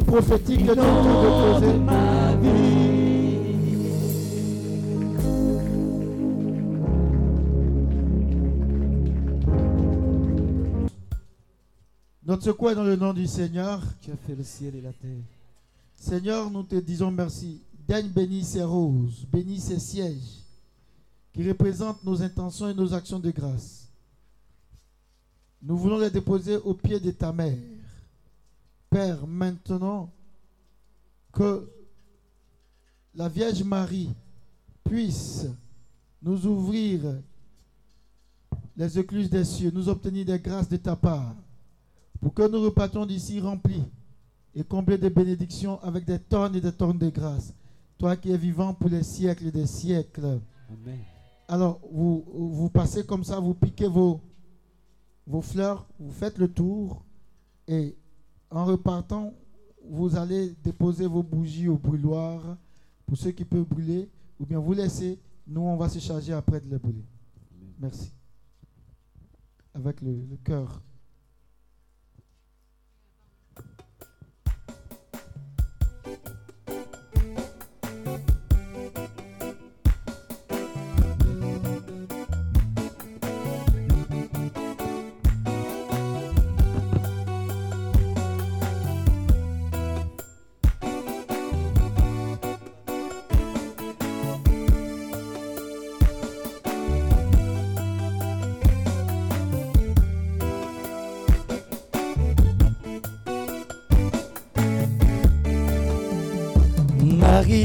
Prophétique que tu. Notre secours est dans le nom du Seigneur. Tu as fait le ciel et la terre. Seigneur, nous te disons merci. Daigne bénir ces roses, bénis ces sièges qui représentent nos intentions et nos actions de grâce. Nous voulons les déposer au pied de ta mère. Père, maintenant que la Vierge Marie puisse nous ouvrir les écluses des cieux, nous obtenir des grâces de ta part, pour que nous repartions d'ici remplis et comblés de bénédictions avec des tonnes et des tonnes de grâce. Toi qui es vivant pour les siècles et des siècles. Amen. Alors, vous, vous passez comme ça, vous piquez vos, vos fleurs, vous faites le tour et en repartant, vous allez déposer vos bougies au brûloir pour ceux qui peuvent brûler ou bien vous laissez. Nous, on va se charger après de les brûler. Merci. Avec le, le cœur.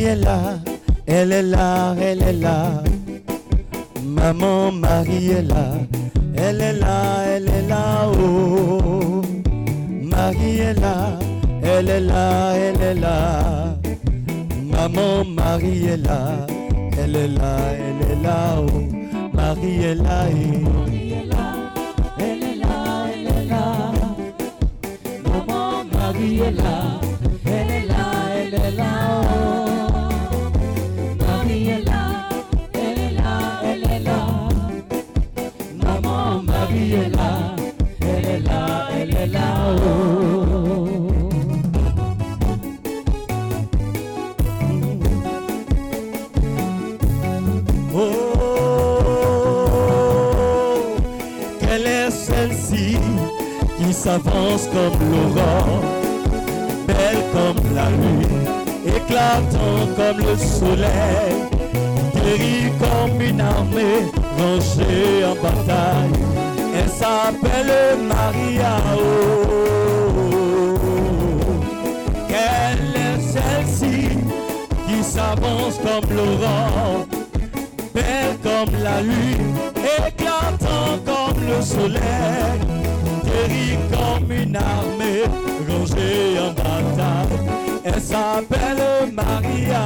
Est là, elle est là, elle est là. Maman Marie est là, elle est là, elle est là. Oh, Marie est là, elle est là, elle est là. Maman Marie est là, elle est là, elle est là. Oh, Marie est là, elle est là, Marie là, éclatant comme le soleil, guérie comme une armée rangée en bataille. Elle s'appelle Maria.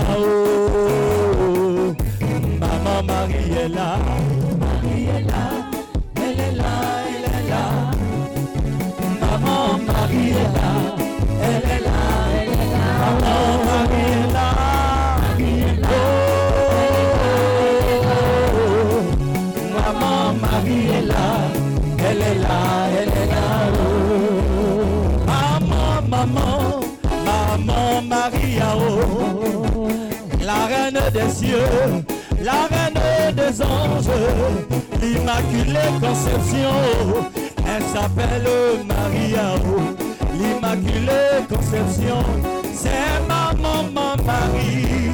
Cieux, la reine des anges, l'immaculée conception, elle s'appelle Maria, oh, l'immaculée conception, c'est ma maman Marie,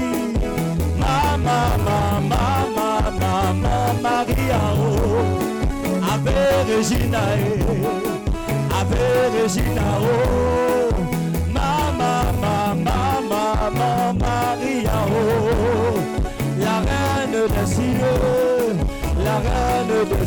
maman, maman, maman, maman Maria, oh, Ave Regina, eh, Ave Regina,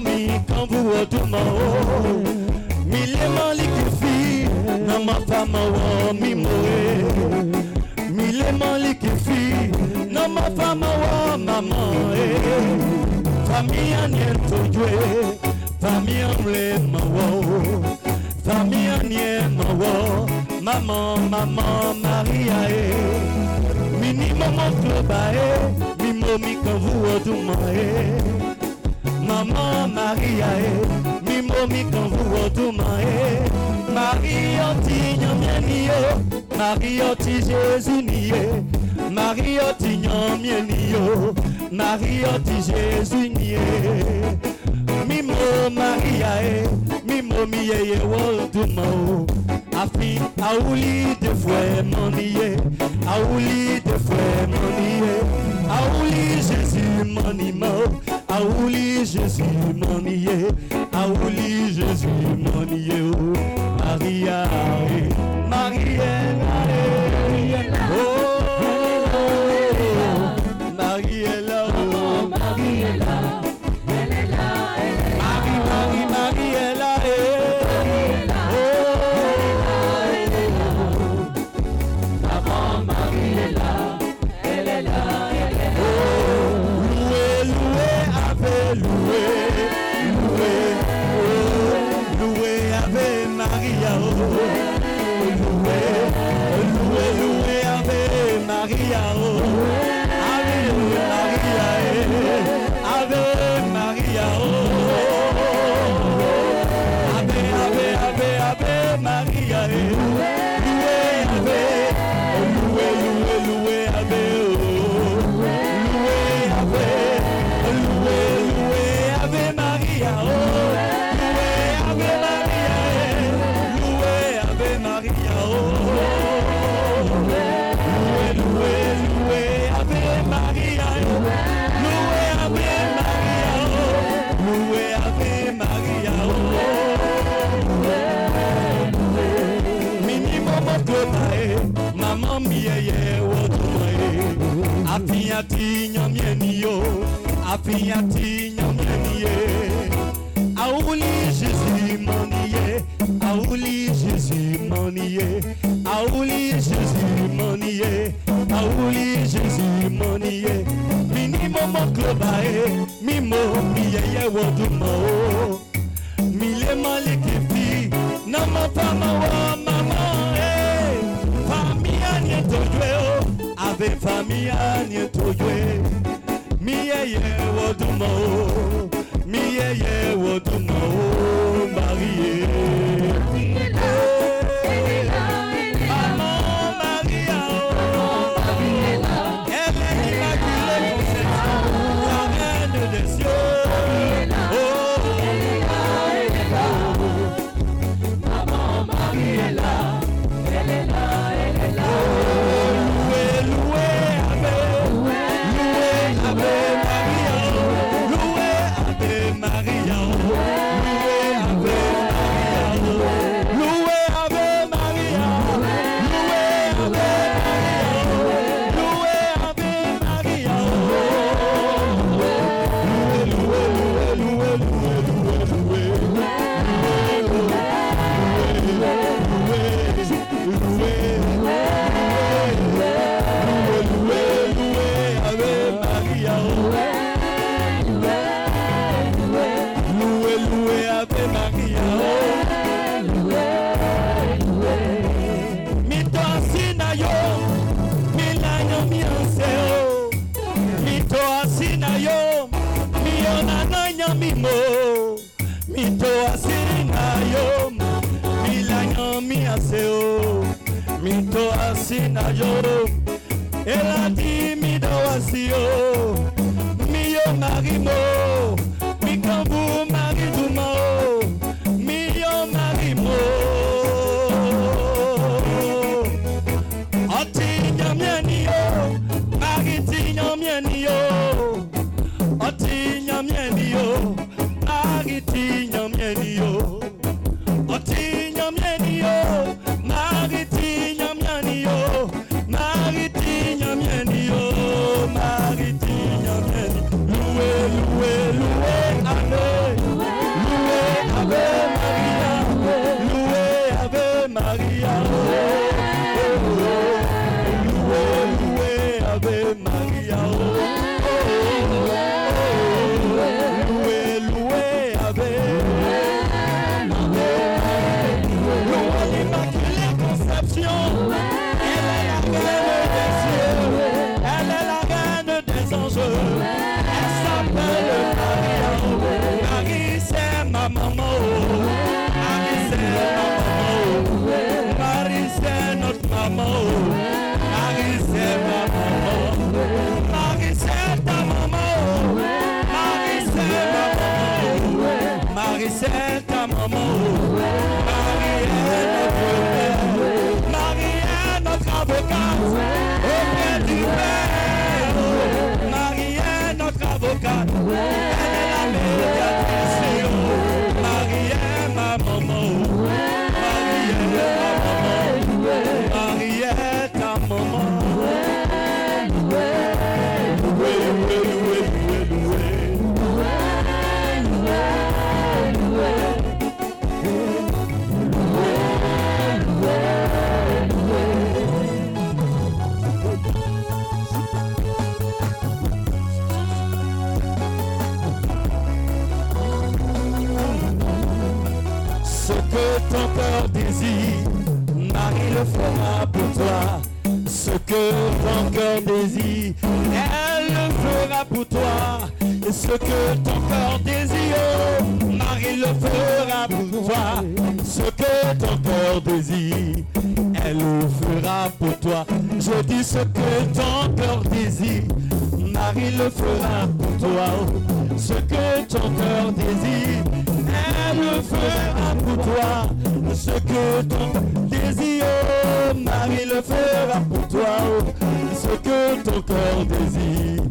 mi momi quand vous Otumao. Mi lema likifi, na ma fama wa mi moe. Mi lema likifi, na ma fama wa mama eh. Famille niento jwe, famille mlema wo. Famille niema wo, maman, maman Maria eh. Mini maman kloba eh, mi momi quand vous Otumao. Maman Maria, eh, mi momi quand vous retournez. Maria, ti nyamienio, Maria, ti Jésus nié. Maria, ti nyamienio, Maria, ti Jésus nié. Mi mo Maria, eh, mi momi ye ye woltumao. Afi, aouli de fouet monier, aouli de fouet aouli Jésus monimo, aouli Jésus monier, aouli Jésus monier, oh, Maria, eh, Apia tinha mienio, apia tinha mienie. Aouli Jésus monier, aouli Jésus monier, aouli Jésus monier, aouli Jésus monier. Mini momo klobae, mimo mieye wotumo. Mile malikifi, na mapama wa mama fa mi ye ye wodumo miyeye wodumo marie. Que ton cœur désire, elle le fera pour toi. Ce que ton cœur désire, Marie le fera pour toi. Ce que ton cœur désire, elle le fera pour toi. Je dis ce que ton cœur désire, Marie le fera pour toi. Ce que ton cœur désire, elle le fera pour toi. Ce que ton Marie le fera pour toi. Ce que ton cœur désire,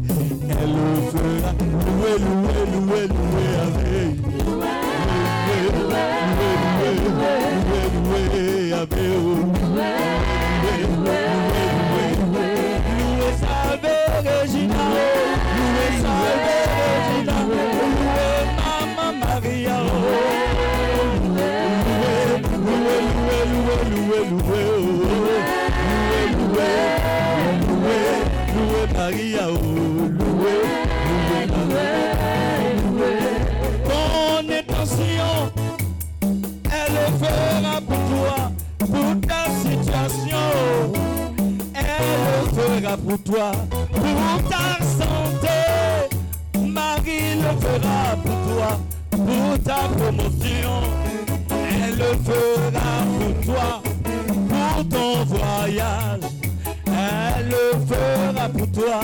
elle le fera. Loué, loué, loué, loué, avec. Loué, loué Maria. Loué, loué, loué. Ton intention, elle le fera pour toi, pour ta situation. Elle le fera pour toi, pour ta santé. Marie le fera pour toi, pour ta promotion. Elle le fera pour toi, pour toi,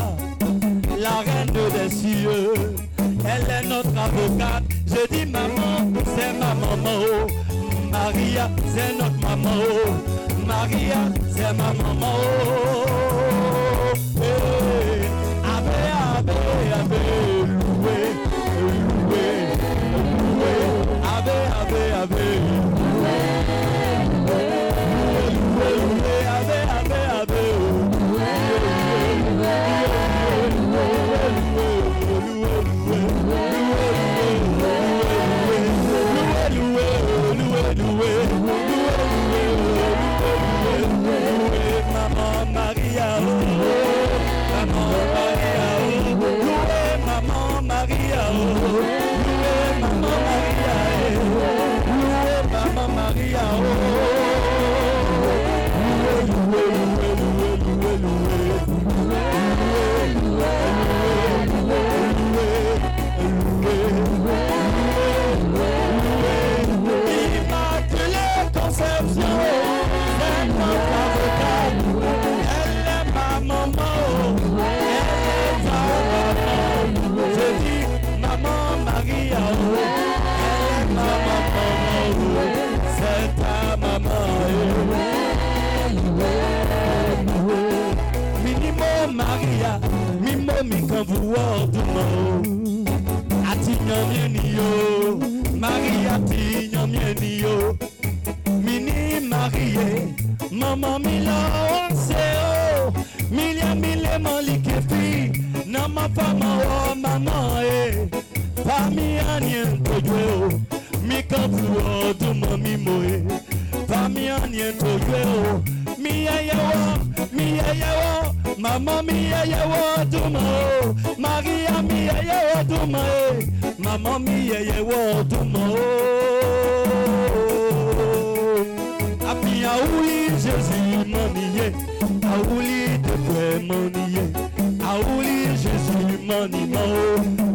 la reine des cieux. Elle est notre avocate. Je dis maman, c'est ma maman. Maria, c'est notre maman. Maria, c'est ma maman. buwọ́ ọdúnmọ́ o àti yan mí ènìyàn o Maria ti yan mí ènìyàn o mi ní Marie mọ̀mọ́ mi lọ ó ń ṣe o mílíọ̀mílé mọ̀lìkè fi nọmọ fọmọ wọ màmá ẹ fami àní ntòjú ẹ o mi kàn buwọ́ ọdúnmọ́ mi mọ̀ ẹ fami àní ntòjú ẹ o. Mia Yawa, Mia Yawa, Mama Mia Yawa Duma o, Maria Mia Yawa Duma e, Mama Mia Yawa Duma o. Api aouli Jésus manié, aouli de manié, aouli Jésus manimo,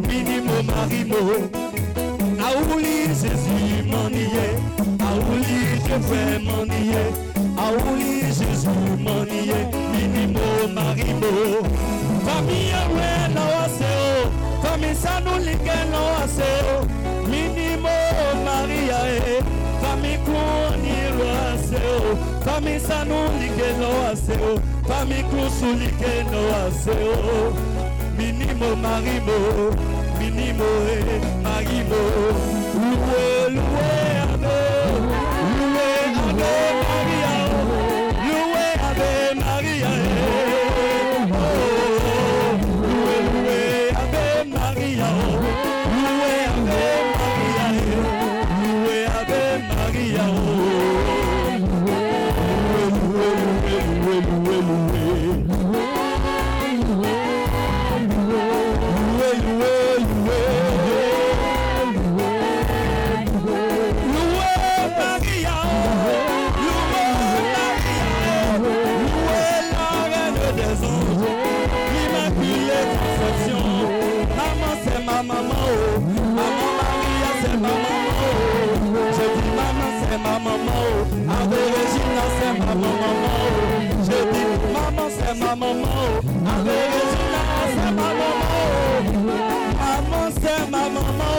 minimo marimo, aouli Jésus manié, aouli auli Jésus monie minimo marimo? Familia we na waseo famisa nulinge na waseo minimo maria e famikuni lwaseo famisa nulinge na waseo famikusulike na waseo minimo marimo minimo e marimo. Luwe luwe ado luwe ado maman, Adérésine, c'est ma maman. J'ai dit, maman, c'est ma maman, Adérésine, c'est ma maman. Maman, c'est ma maman,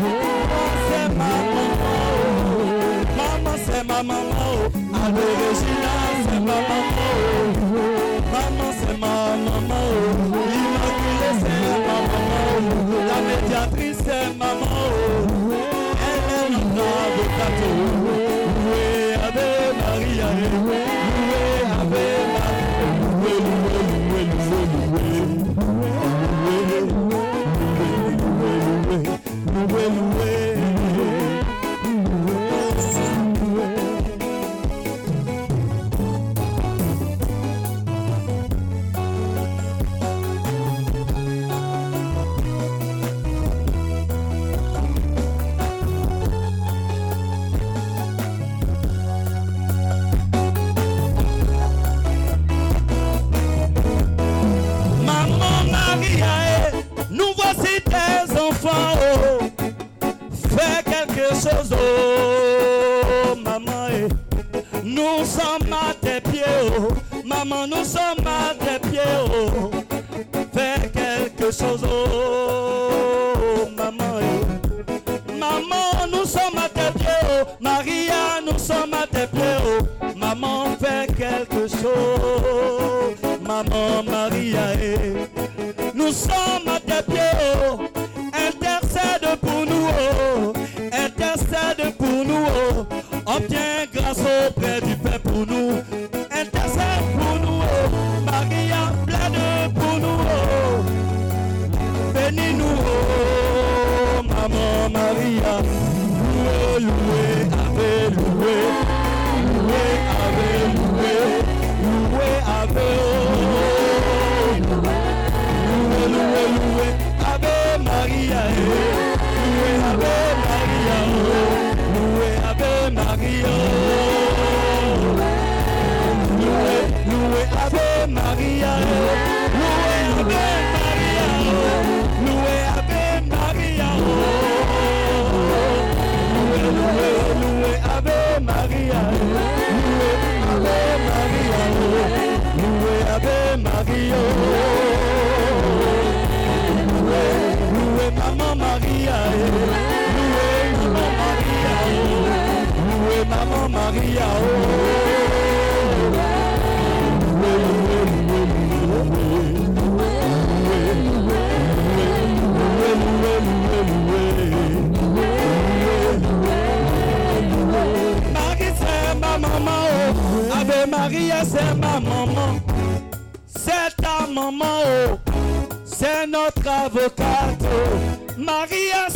maman, c'est ma maman. Maman, c'est ma maman, c'est ma maman. Maman, c'est ma maman, c'est ma maman. La médiatrice, c'est maman.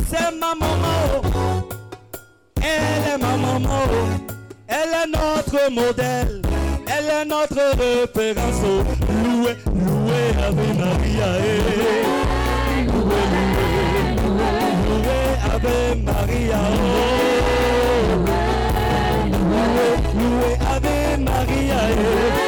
c'est ma maman. Elle est ma maman. Elle est notre modèle. Elle est notre référence. Loué, loué, Ave Maria. Loué, loué, loué, Ave Maria. Eh. Loué, loué, Ave Maria. Eh.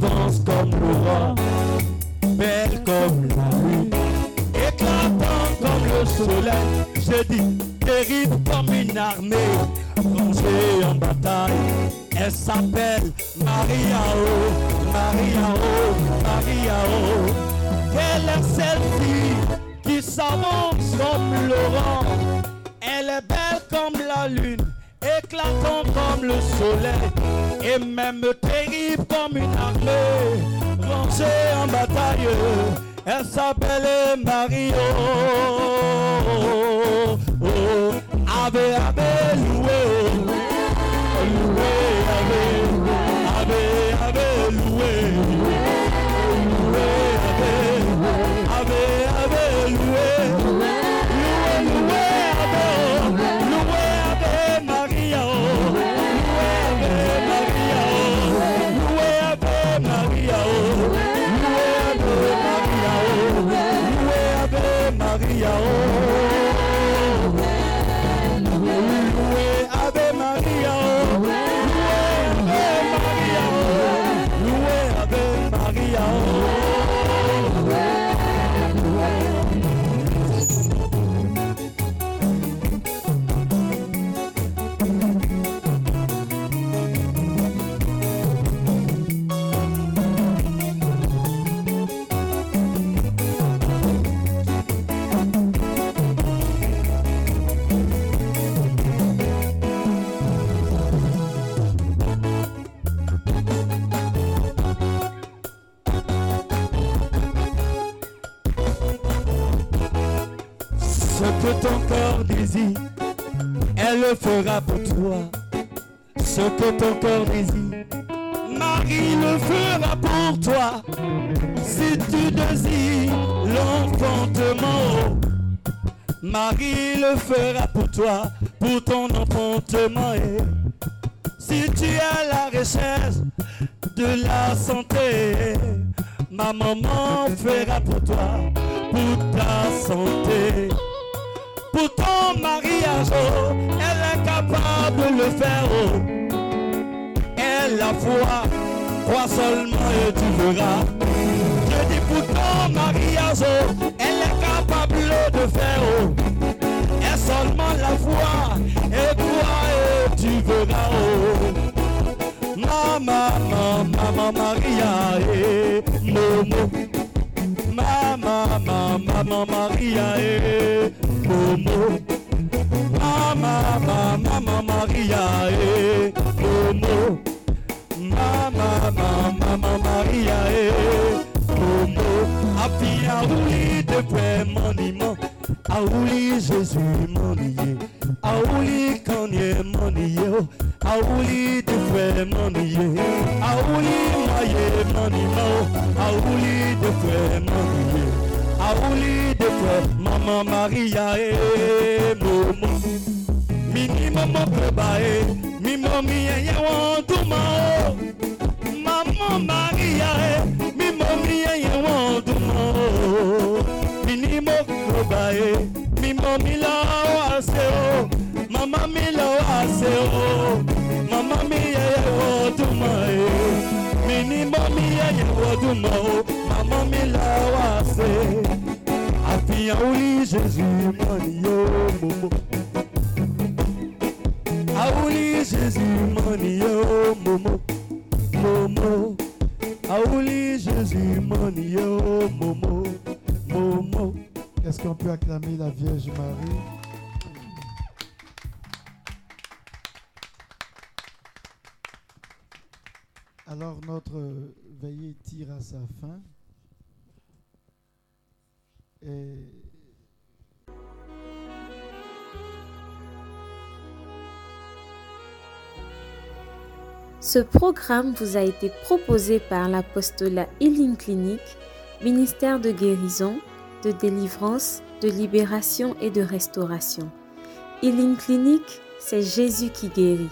S'avance comme l'aurore, belle comme la lune, éclatant comme le soleil. J'ai dit, terrible comme une armée, rangée en bataille. Elle s'appelle Maria O, Maria O, Maria O. Elle est celle fille qui s'avance comme l'aurore. Elle est belle comme la lune, éclatant comme le soleil, et même terrible comme une armée, rangée en bataille. Elle s'appelle Mario. Oh, ave, ave, que ton corps désire, elle le fera pour toi. Ce que ton corps désire, Marie le fera pour toi. Si tu désires l'enfantement, Marie le fera pour toi, pour ton enfantement. Et si tu à la recherche de la santé, ma maman fera pour toi, pour ta santé. Pour ton mariage, elle est capable de le faire. Oh. Elle la foi, crois seulement et tu verras. Je dis pour ton mariage, elle est capable de faire. Oh. Et seulement la foi, et crois et tu verras. Oh. Maman, maman, Maria, et Momo. Mama, mama, mama, Maria, eh, Momo. Mama, mama, mama, Maria, eh, Momo. Mama, mama, mama, Maria, eh, Momo. Api aouli de près moniment, aouli Jésus monier, aouli kanye monier, aouli de près monier, aouli maye moniment, aouli de près monier, aouli de près maman Maria et momo. Mini momo prebae, mi momi eye wan duma o. Maman Maria e, mi momi eye wan duma o. Mini mo prebae, mi momi la wa se o. Mama mi la wa se o. Mama mi eye wan duma e. Mini momi eye wan duma o. Mama mi la wa se. Àfihàn orí Jésus mọ̀ ní yóò mọ̀. Aouli Jésus money yo momo momo Aouli Jésus money yo momo momo Est-ce qu'on peut acclamer la Vierge Marie? Alors notre veillée tire à sa fin. Ce programme vous a été proposé par l'apostolat Healing Clinic, ministère de guérison, de délivrance, de libération et de restauration. Healing Clinic, c'est Jésus qui guérit.